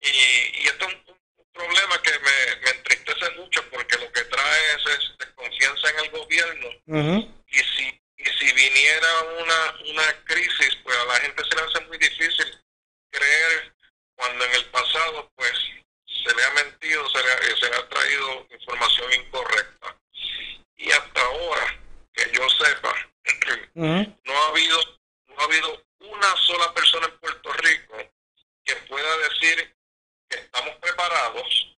y, y esto es un, un problema que me, me entristece mucho porque lo que trae es, es desconfianza en el gobierno Ujú. y si y si viniera una una crisis pues a la gente se le hace muy difícil creer cuando en el pasado pues se le ha mentido se le, ha- se le ha traído información incorrecta y hasta ahora que yo sepa Ujú. no ha habido no ha habido una sola persona en Puerto Rico que pueda decir que estamos preparados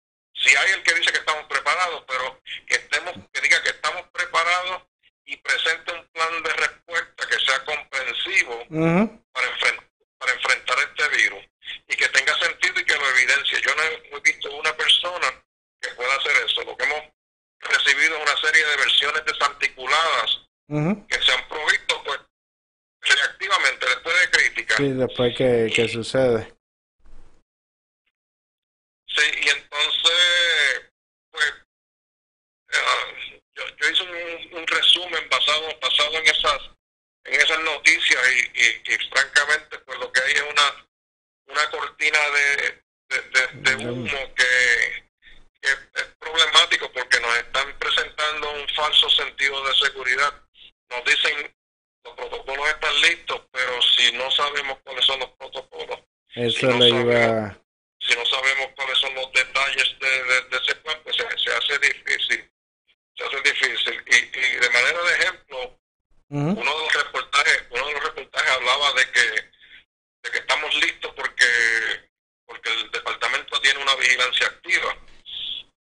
hay el que dice que estamos preparados pero que estemos que diga que estamos preparados y presente un plan de respuesta que sea comprensivo para, enfren- para enfrentar este virus y que tenga sentido y que lo evidencie. Yo no he, no he visto una persona que pueda hacer eso. Lo que hemos recibido es una serie de versiones desarticuladas que se han provisto pues reactivamente después de críticas. Sí, después que, que sucede. Sí, y entonces, pues, eh, yo, yo hice un, un resumen basado basado en esas en esas noticias y, y, y francamente, pues lo que hay es una una cortina de, de, de- de humo que, que es problemático porque nos están presentando un falso sentido de seguridad. Nos dicen los protocolos están listos, pero si no sabemos cuáles son los protocolos, Eso no le sabemos. iba... si no sabemos cuáles son los detalles de, de- de ese plan, pues se, se hace difícil. Se hace difícil. Y, y de manera de ejemplo, Ujú. uno de los reportajes, uno de los reportajes hablaba de que, de que estamos listos porque, porque el departamento tiene una vigilancia activa.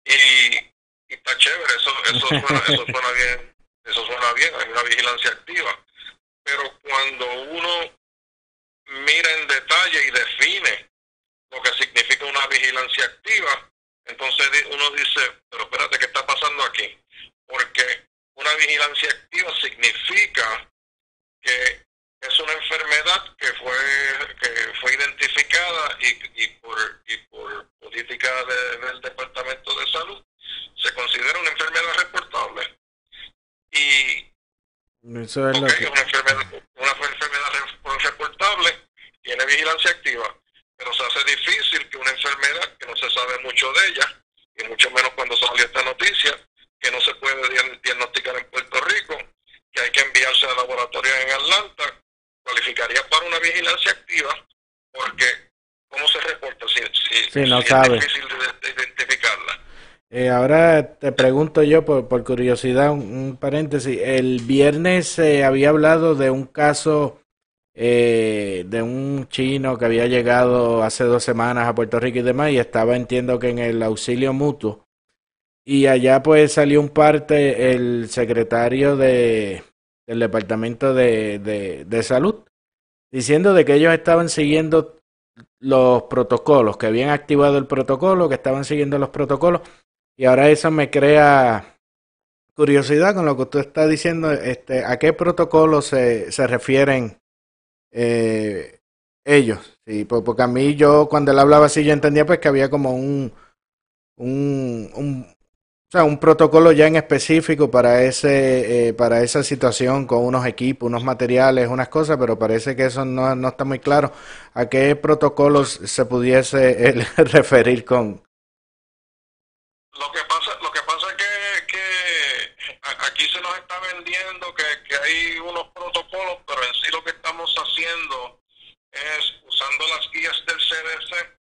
Y, y está chévere, eso, eso suena, eso suena bien, eso suena bien, hay una vigilancia activa. Pero cuando uno mira en detalle y define lo que significa una vigilancia activa, entonces di- uno dice, pero espérate, ¿qué está pasando aquí? Porque una vigilancia activa significa que es una enfermedad que fue que fue identificada y, y por y por política de- del departamento de salud se considera una enfermedad reportable y Eso es lo Ok, que... una enfermedad, una enfermedad re- reportable activa, pero se hace difícil que una enfermedad que no se sabe mucho de ella, y mucho menos cuando salió esta noticia, que no se puede diag- diagnosticar en Puerto Rico, que hay que enviarse a laboratorios en Atlanta, cualificaría para una vigilancia activa, porque ¿cómo se reporta si, si, Sí, no si sabe. es difícil de, de identificarla? Eh, ahora te pregunto yo, por, por curiosidad, un, un paréntesis. El viernes se había hablado de un caso eh, de un chino que había llegado hace dos semanas a Puerto Rico y demás, y estaba, entiendo que en el auxilio mutuo. Y allá pues salió un parte el secretario de, del Departamento de, de, de Salud, diciendo de que ellos estaban siguiendo los protocolos, que habían activado el protocolo, que estaban siguiendo los protocolos. Y ahora eso me crea curiosidad con lo que usted está diciendo. Este, ¿A qué protocolo se, se refieren eh, ellos? Sí, po- porque a mí yo cuando él hablaba así yo entendía pues que había como un, un, o sea, un protocolo ya en específico para ese, eh, para esa situación con unos equipos, unos materiales, unas cosas, pero parece que eso no, no está muy claro. ¿A qué protocolos se pudiese él referir con, Lo que pasa, lo que pasa es que, que aquí se nos está vendiendo que, que hay unos protocolos, pero en sí lo que haciendo es usando las guías del CDC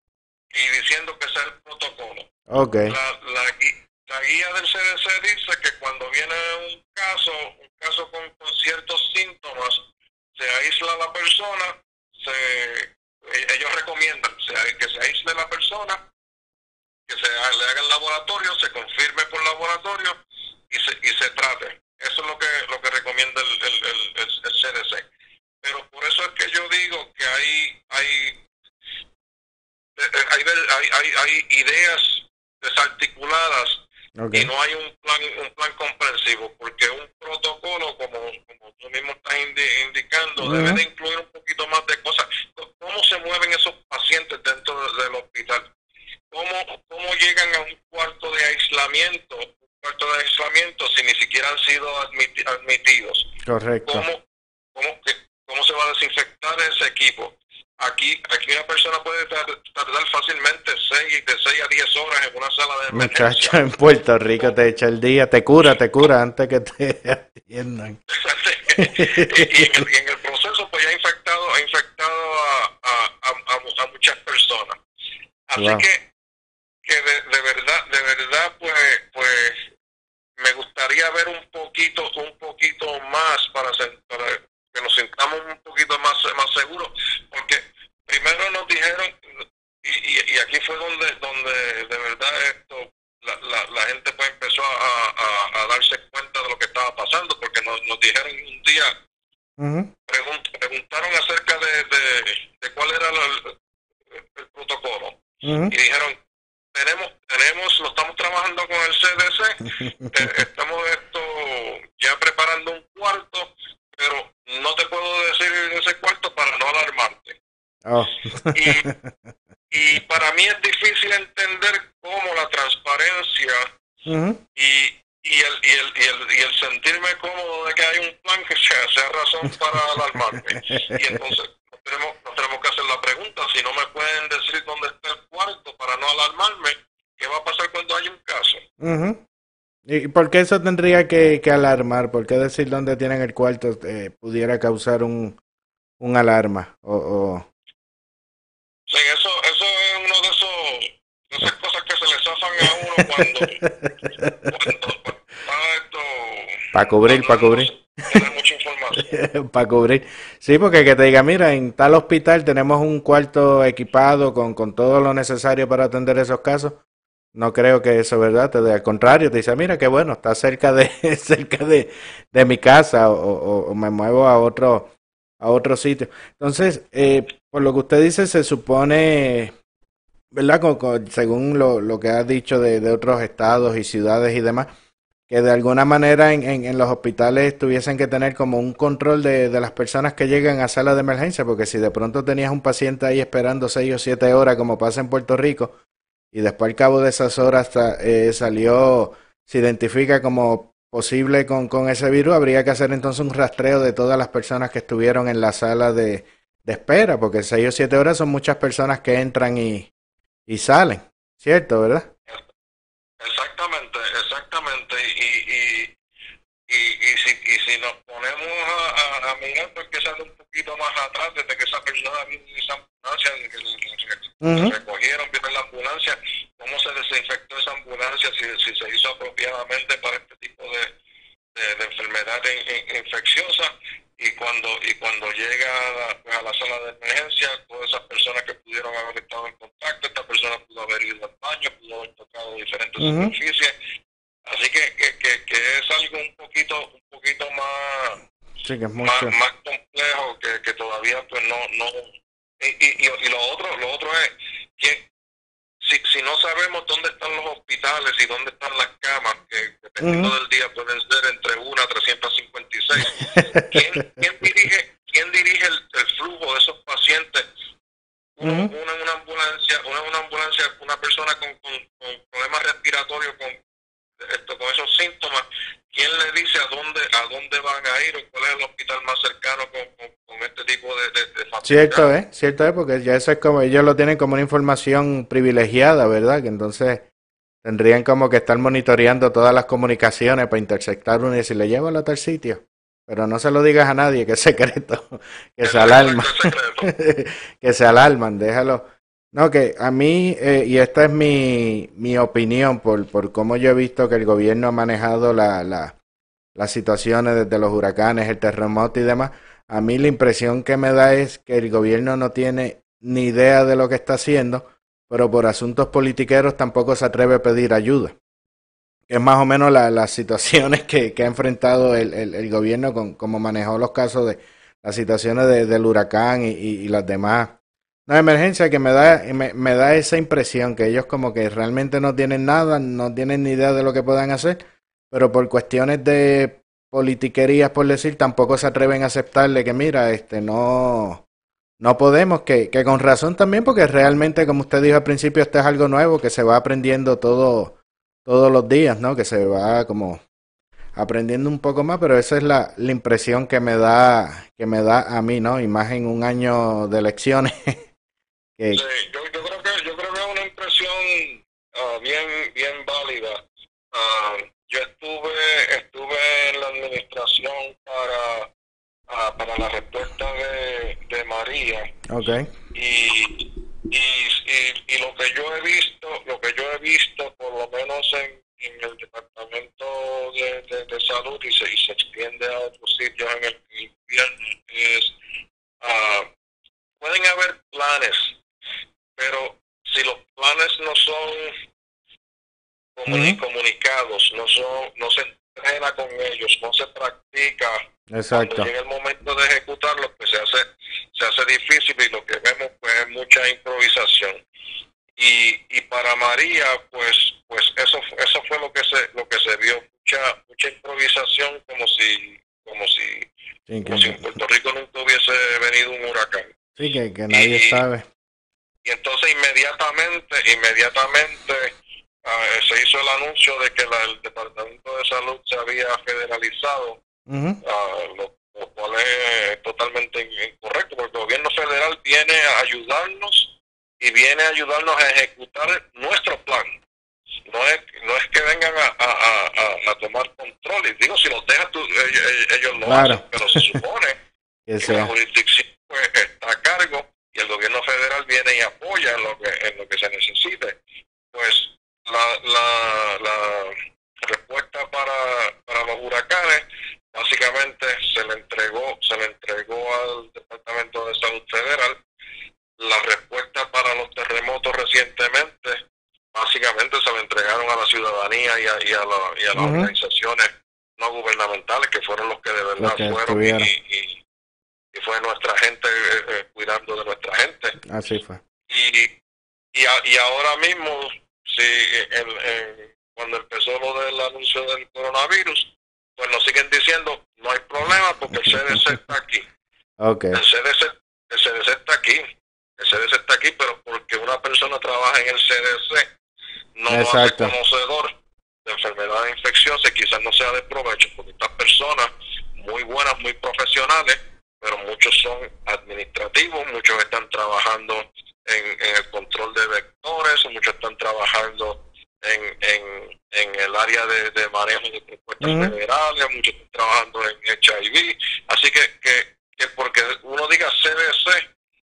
y diciendo que ese es el protocolo. Ok. La, la, gui- la guía del CDC dice que cuando viene un caso, un caso con, con ciertos síntomas, se aísla la persona, se, e- ellos recomiendan que se aísle la persona, que se le haga el laboratorio, se confirme por laboratorio y se, y se trate. Eso es lo que, lo que recomienda el, el, el, el- el CDC. Pero por eso es que yo digo que hay, hay, eh, eh, hay, hay, hay, ideas desarticuladas y no hay un plan un plan comprensivo porque un protocolo como, como tú mismo estás indi- indicando debe de incluir un poquito más de cosas. Cómo se mueven esos pacientes dentro de- del hospital cómo cómo llegan a un cuarto de aislamiento un cuarto de aislamiento si ni siquiera han sido admiti- admitidos. Correcto. cómo que- cómo se va a desinfectar ese equipo aquí aquí una persona puede tar- tardar fácilmente seis, de 6 a 10 horas en una sala de emergencia Muchacho, en Puerto Rico te echa el día, te cura, te cura antes que te atiendan proceso pues ya ha infectado ha infectado a, a, a, a mu- a muchas personas así Wow. que que de, de verdad de verdad pues pues me gustaría ver un poquito un poquito más para, sen- para que nos sintamos un poquito más más seguros porque primero nos dijeron y, y, y aquí fue donde donde de verdad esto la, la, la gente pues empezó a, a, a darse cuenta de lo que estaba pasando porque nos, nos dijeron un día Ujú. pregun- preguntaron acerca de, de, de cuál era la- el, el protocolo Ujú. y dijeron tenemos tenemos lo estamos trabajando con el CDC eh, estamos esto ya preparando un cuarto pero no te puedo decir en ese cuarto para no alarmarte Oh. y, y para mí es difícil entender cómo la transparencia Ujú. y, y, el, y, el, y, el, y el sentirme cómodo de que hay un plan que sea, sea razón para alarmarme. Y entonces nos tenemos, nos tenemos que hacer la pregunta, si no me pueden decir dónde está el cuarto ¿qué va a pasar cuando haya un caso? Ujú. ¿Y por qué eso tendría que, que alarmar? ¿Por qué decir dónde tienen el cuarto eh, pudiera causar un, un alarma? O, o- Sí, eso, eso es uno de esos de esas cosas que se le zafan a uno cuando, cuando, cuando está esto... Para cubrir, para cubrir. Tiene mucha. Para cubrir. Sí, porque que te diga, mira, en tal hospital tenemos un cuarto equipado con, con todo lo necesario para atender esos casos. No creo que eso, ¿verdad? Te al contrario, te dice, mira, qué bueno, está cerca de, cerca de, de mi casa o, me muevo a otro, a otro sitio. Entonces, eh, por lo que usted dice, se supone, ¿verdad? Según lo, lo que ha dicho de, de otros estados y ciudades y demás, que de alguna manera en, en, los hospitales tuviesen que tener como un control de, de las personas que llegan a sala de emergencia, porque si de pronto tenías un paciente ahí esperando seis o siete horas, como pasa en Puerto Rico, y después al cabo de esas horas eh, salió, se identifica como posible con, con ese virus, habría que hacer entonces un rastreo de todas las personas que estuvieron en la sala de, de espera, porque seis o siete horas son muchas personas que entran y, y salen, ¿cierto, verdad? Exactamente, exactamente. Y, y, y, y, si, nos ponemos a, a, a mirar, pues que sale un poquito más atrás, desde que esa persona vino en esa ambulancia, desde que recogieron, vino en la ambulancia, cómo se desinfectó esa ambulancia, si, si se hizo apropiadamente para este tipo de, de, de enfermedad in- in- infecciosa. Y cuando y cuando llega a la, pues, a la sala de emergencia, todas esas personas que pudieron haber estado en contacto, esta persona pudo haber ido al baño, pudo haber tocado diferentes superficies. Así que, que, que, que es algo un poquito un Sí, que es más, mucho. más complejo que, que todavía pues no no y, y, y- y lo otro lo otro es que si, si no sabemos dónde están los hospitales y dónde están las camas que dependiendo del día pueden ser entre 1 a 356 ¿quién, quién dirige quién dirige el, el flujo de esos pacientes uno, Ujú. una en una ambulancia una en una ambulancia una persona con, con, con problemas respiratorios con esto con esos síntomas quién le dice a dónde a dónde van a ir o cuál es el hospital más cercano con, con, con este tipo de, de, de facilidad? Cierto es, cierto es, porque ya eso es como, ellos lo tienen como una información privilegiada, ¿verdad? Que entonces tendrían como que estar monitoreando todas las comunicaciones para interceptar uno y decirle, llévalo a tal sitio. Pero no se lo digas a nadie, que es secreto, que se Ese- alarma, ese es el secreto. que se alarman, déjalo. No, que a mí, eh, y esta es mi, mi opinión por, por cómo yo he visto que el gobierno ha manejado la, la, las situaciones desde los huracanes, el terremoto y demás, a mí la impresión que me da es que el gobierno no tiene ni idea de lo que está haciendo, pero por asuntos politiqueros tampoco se atreve a pedir ayuda. Es más o menos la, las situaciones que, que ha enfrentado el, el, gobierno con cómo manejó los casos de las situaciones de, del huracán y, y, las demás una emergencia que me da, me, da esa impresión que ellos como que realmente no tienen nada, no tienen ni idea de lo que puedan hacer, pero por cuestiones de politiquerías, por decir, tampoco se atreven a aceptarle que mira, este no, no podemos, que, con razón también, porque realmente, como usted dijo al principio, esto es algo nuevo que se va aprendiendo todo, todos los días, ¿no? Que se va como aprendiendo un poco más, pero esa es la, la impresión que me da, que me da a mí, ¿no? Y más en un año de elecciones. que... Yo, yo, creo que yo creo que es una impresión uh, bien bien válida. Uh, yo estuve la administración para uh, para la respuesta de, de María. Okay. Y, y, y, y lo que yo he visto, lo que yo he visto, por lo menos en, en el departamento de, de, de salud y se, y se extiende a otros sitios en el invierno es uh, pueden haber planes pero si los planes no son comuni comunicados, no son, no se entrena con ellos, no se practica, Exacto. cuando llega el momento de ejecutarlos, pues se hace, se hace difícil y lo que vemos pues es mucha improvisación. Y, y para María, pues, pues eso, eso fue lo que se, lo que se vio, mucha, mucha improvisación como si, como si, sí, como si en Puerto Rico nunca hubiese venido un huracán. Sí, que, que nadie y, sabe y entonces inmediatamente, inmediatamente uh, se hizo el anuncio de que la, el Departamento de Salud se había federalizado, uh -huh. lo, lo, cual es totalmente incorrecto, porque el gobierno federal viene a ayudarnos y viene a ayudarnos a ejecutar nuestro plan. No es, no es que vengan a, a, a, a tomar control, y digo, si los dejas tú, ellos, ellos lo claro. hacen, pero se supone que, que la jurisdicción pues, está a cargo y el gobierno federal viene y apoya en lo que, en lo que se necesite, pues la, la, la respuesta para, para los huracanes básicamente se le entregó, se le entregó al Departamento de Salud Federal. La respuesta para los terremotos recientemente, básicamente se le entregaron a la ciudadanía y a, y a, la, y a las uh -huh. organizaciones no gubernamentales, que fueron los que de verdad fueron y, y, y fue nuestra gente eh, eh, cuidando de nuestra gente. Así fue. Y, y, a, y ahora mismo, en, cuando empezó lo del anuncio del coronavirus, pues nos siguen diciendo, no hay problema porque el CDC está aquí. Okay. El, CDC, el CDC está aquí. El CDC está aquí, pero porque una persona trabaja en el CDC, no Exacto. lo hace conocedor de enfermedades infecciosas, quizás no sea de provecho, porque estas personas muy buenas, muy profesionales, pero muchos son administrativos, muchos están trabajando en, en el control de vectores, muchos están trabajando en, en, en el área de, de manejo de propuestas uh -huh. federales, muchos están trabajando en HIV, así que, que, que porque uno diga CDC,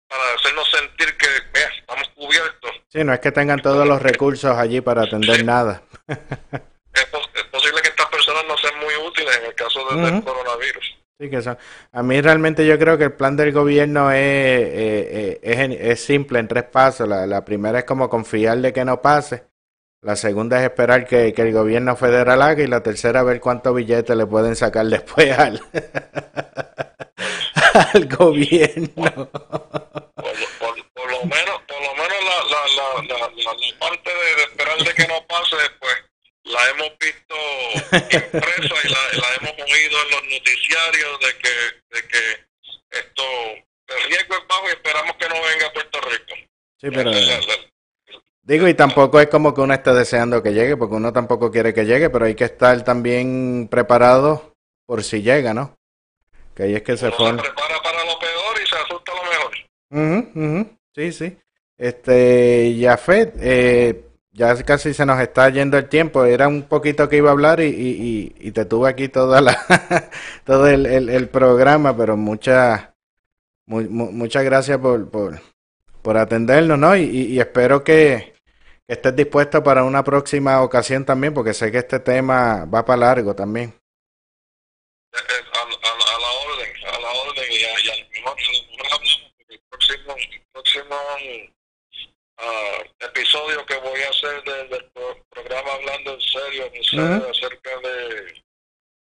para hacernos sentir que vea, estamos cubiertos. Sí, no es que tengan todos los recursos allí para atender sí. nada. es, pos es, posible que estas personas no sean muy útiles en el caso de, uh -huh. del coronavirus. Sí, que son. A mí realmente yo creo que el plan del gobierno es, eh, es, es, simple en tres pasos. La, primera es como confiar de que no pase. La segunda es esperar que, el gobierno federal haga. Y la tercera ver cuántos billetes le pueden sacar después al, gobierno. Por, lo menos, por lo menos la, la, la parte de, de esperar de que no pase, pues la hemos visto impresa y la, la, hemos oído en los noticiarios de que, de que esto, el riesgo es bajo y esperamos que no venga a Puerto Rico. Sí, pero... Digo, y tampoco es como que uno esté deseando que llegue, porque uno tampoco quiere que llegue, pero hay que estar también preparado por si llega, ¿no? Que ahí es que se pone... se prepara para lo peor y se asusta lo mejor. Uh -huh, uh -huh. Sí, sí. Este, Jafet, eh, ya casi se nos está yendo el tiempo. Era un poquito que iba a hablar y, y, te tuve aquí toda la todo el, programa, pero muchas mu, muchas gracias por, por, por atendernos, ¿no? Y, espero que estés dispuesto para una próxima ocasión también, porque sé que este tema va para largo también. Uh, episodio que voy a hacer del, del pro- programa Hablando en Serio, en serio Ujú. acerca de,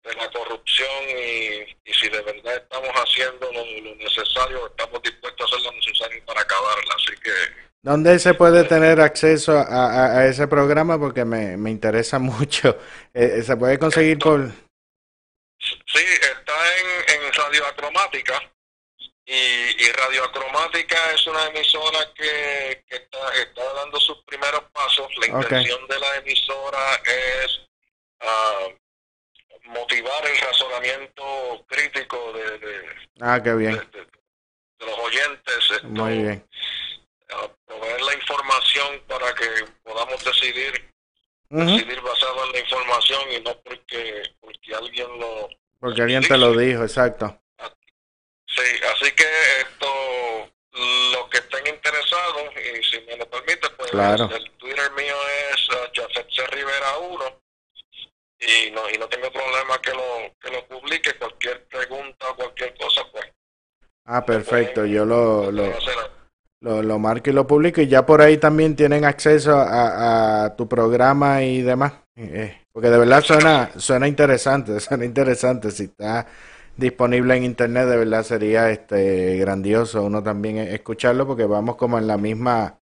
de la corrupción y, y si de verdad estamos haciendo lo, lo necesario, estamos dispuestos a hacer lo necesario para acabarla. Así que ¿Dónde se puede tener acceso a, a- a ese programa? Porque me, me interesa mucho. Eh, ¿Se puede conseguir por...? Sí, está en, en Radio Acromática y, y Radio Acromática es una emisora que, que está, está dando sus primeros pasos. La intención de la emisora es ah, motivar el razonamiento crítico de, de, Ah, qué bien. de- de los oyentes. esto, Muy bien. proveer la información para que podamos decidir, decidir basado en la información y no porque, porque alguien lo Porque alguien te lo dijo, exacto. Sí, así que esto, los que estén interesados, y si me lo permite, pues Claro. el Twitter mío es uh, Jafet C. Rivera 1 y no, y no tengo problema que lo, que lo publique, cualquier pregunta o cualquier cosa, pues Ah, perfecto. Yo lo, lo, lo, lo marco y lo publico y ya por ahí también tienen acceso a, a tu programa y demás. Eh, porque de verdad suena, suena interesante, suena interesante. Si está disponible en internet, de verdad sería este grandioso uno también e- escucharlo porque vamos como en la misma,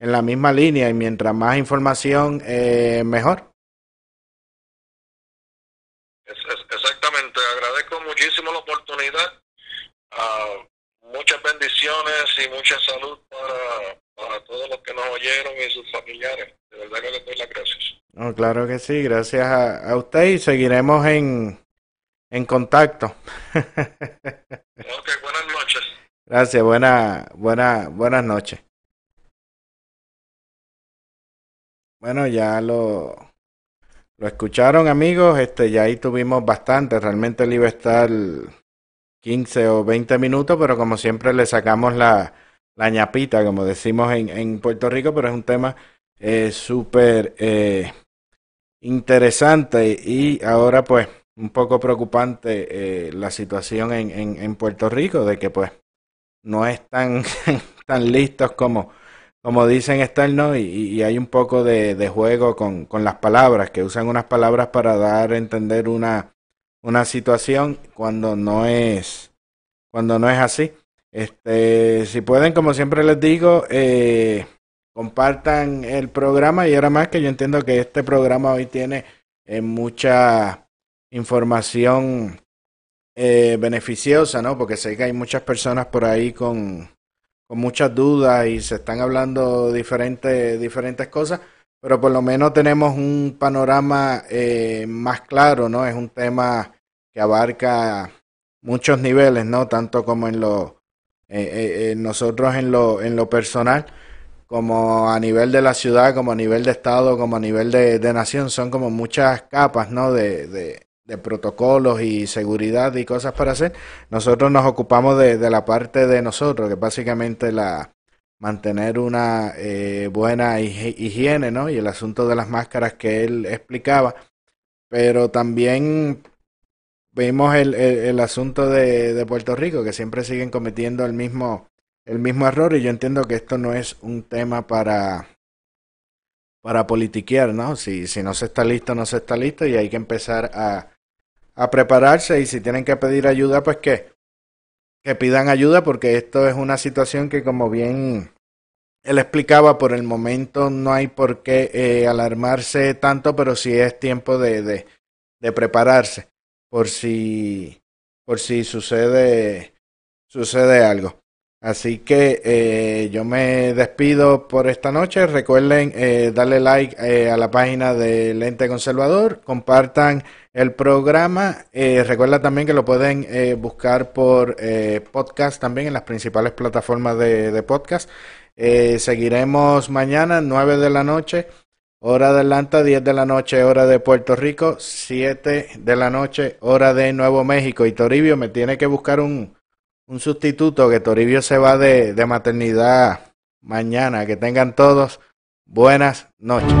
en la misma línea y mientras más información, eh, mejor. Exactamente, agradezco muchísimo la oportunidad, ah, muchas bendiciones y mucha salud para, para todos los que nos oyeron y sus familiares. De verdad que les doy las gracias. No, claro que sí, gracias a, a usted y seguiremos en, en contacto. Ok, buenas noches. Gracias, buena, buena, buenas noches. Bueno, ya lo, lo escucharon, amigos. Este, ya ahí tuvimos bastante. Realmente él iba a estar 15 o 20 minutos, pero como siempre le sacamos la, la ñapita, como decimos en, en Puerto Rico, pero es un tema eh, súper eh, interesante y ahora pues un poco preocupante eh, la situación en, en, en Puerto Rico, de que pues no están tan listos como, como dicen estar, ¿no? Y, y hay un poco de, de juego con, con las palabras, que usan unas palabras para dar a entender una, una situación cuando no es, cuando no es así. Este, si pueden, como siempre les digo, eh, compartan el programa y ahora más que yo entiendo que este programa hoy tiene eh, mucha información eh, beneficiosa, ¿no? Porque sé que hay muchas personas por ahí con, con muchas dudas y se están hablando diferentes, diferentes cosas, pero por lo menos tenemos un panorama eh, más claro, ¿no? Es un tema que abarca muchos niveles, ¿no? Tanto como en lo, eh, eh, nosotros en lo, en lo personal, como a nivel de la ciudad, como a nivel de estado, como a nivel de, de nación, son como muchas capas, ¿no? De, de protocolos y seguridad y cosas para hacer. Nosotros nos ocupamos de, de la parte de nosotros, que básicamente la mantener una eh, buena hig- higiene, ¿no? Y el asunto de las máscaras que él explicaba. Pero también vimos el, el, el asunto de, de Puerto Rico, que siempre siguen cometiendo el mismo, el mismo error, y yo entiendo que esto no es un tema para para politiquear, ¿no? Si, si no se está listo, no se está listo y hay que empezar a, a prepararse y si tienen que pedir ayuda, pues que, que pidan ayuda porque esto es una situación que como bien él explicaba, por el momento no hay por qué eh, alarmarse tanto, pero sí es tiempo de, de, de prepararse por si, por si sucede, sucede algo. Así que eh, yo me despido por esta noche. Recuerden eh, darle like eh, a la página de Lente Conservador. Compartan el programa. Eh, recuerda también que lo pueden buscar por podcast también en las principales plataformas de, de podcast. Seguiremos mañana, 9 de la noche, hora de Atlanta, 10 de la noche, hora de Puerto Rico, 7 de la noche, hora de Nuevo México. Y Toribio me tiene que buscar un, un sustituto, que Toribio se va de, de maternidad mañana. Que tengan todos buenas noches.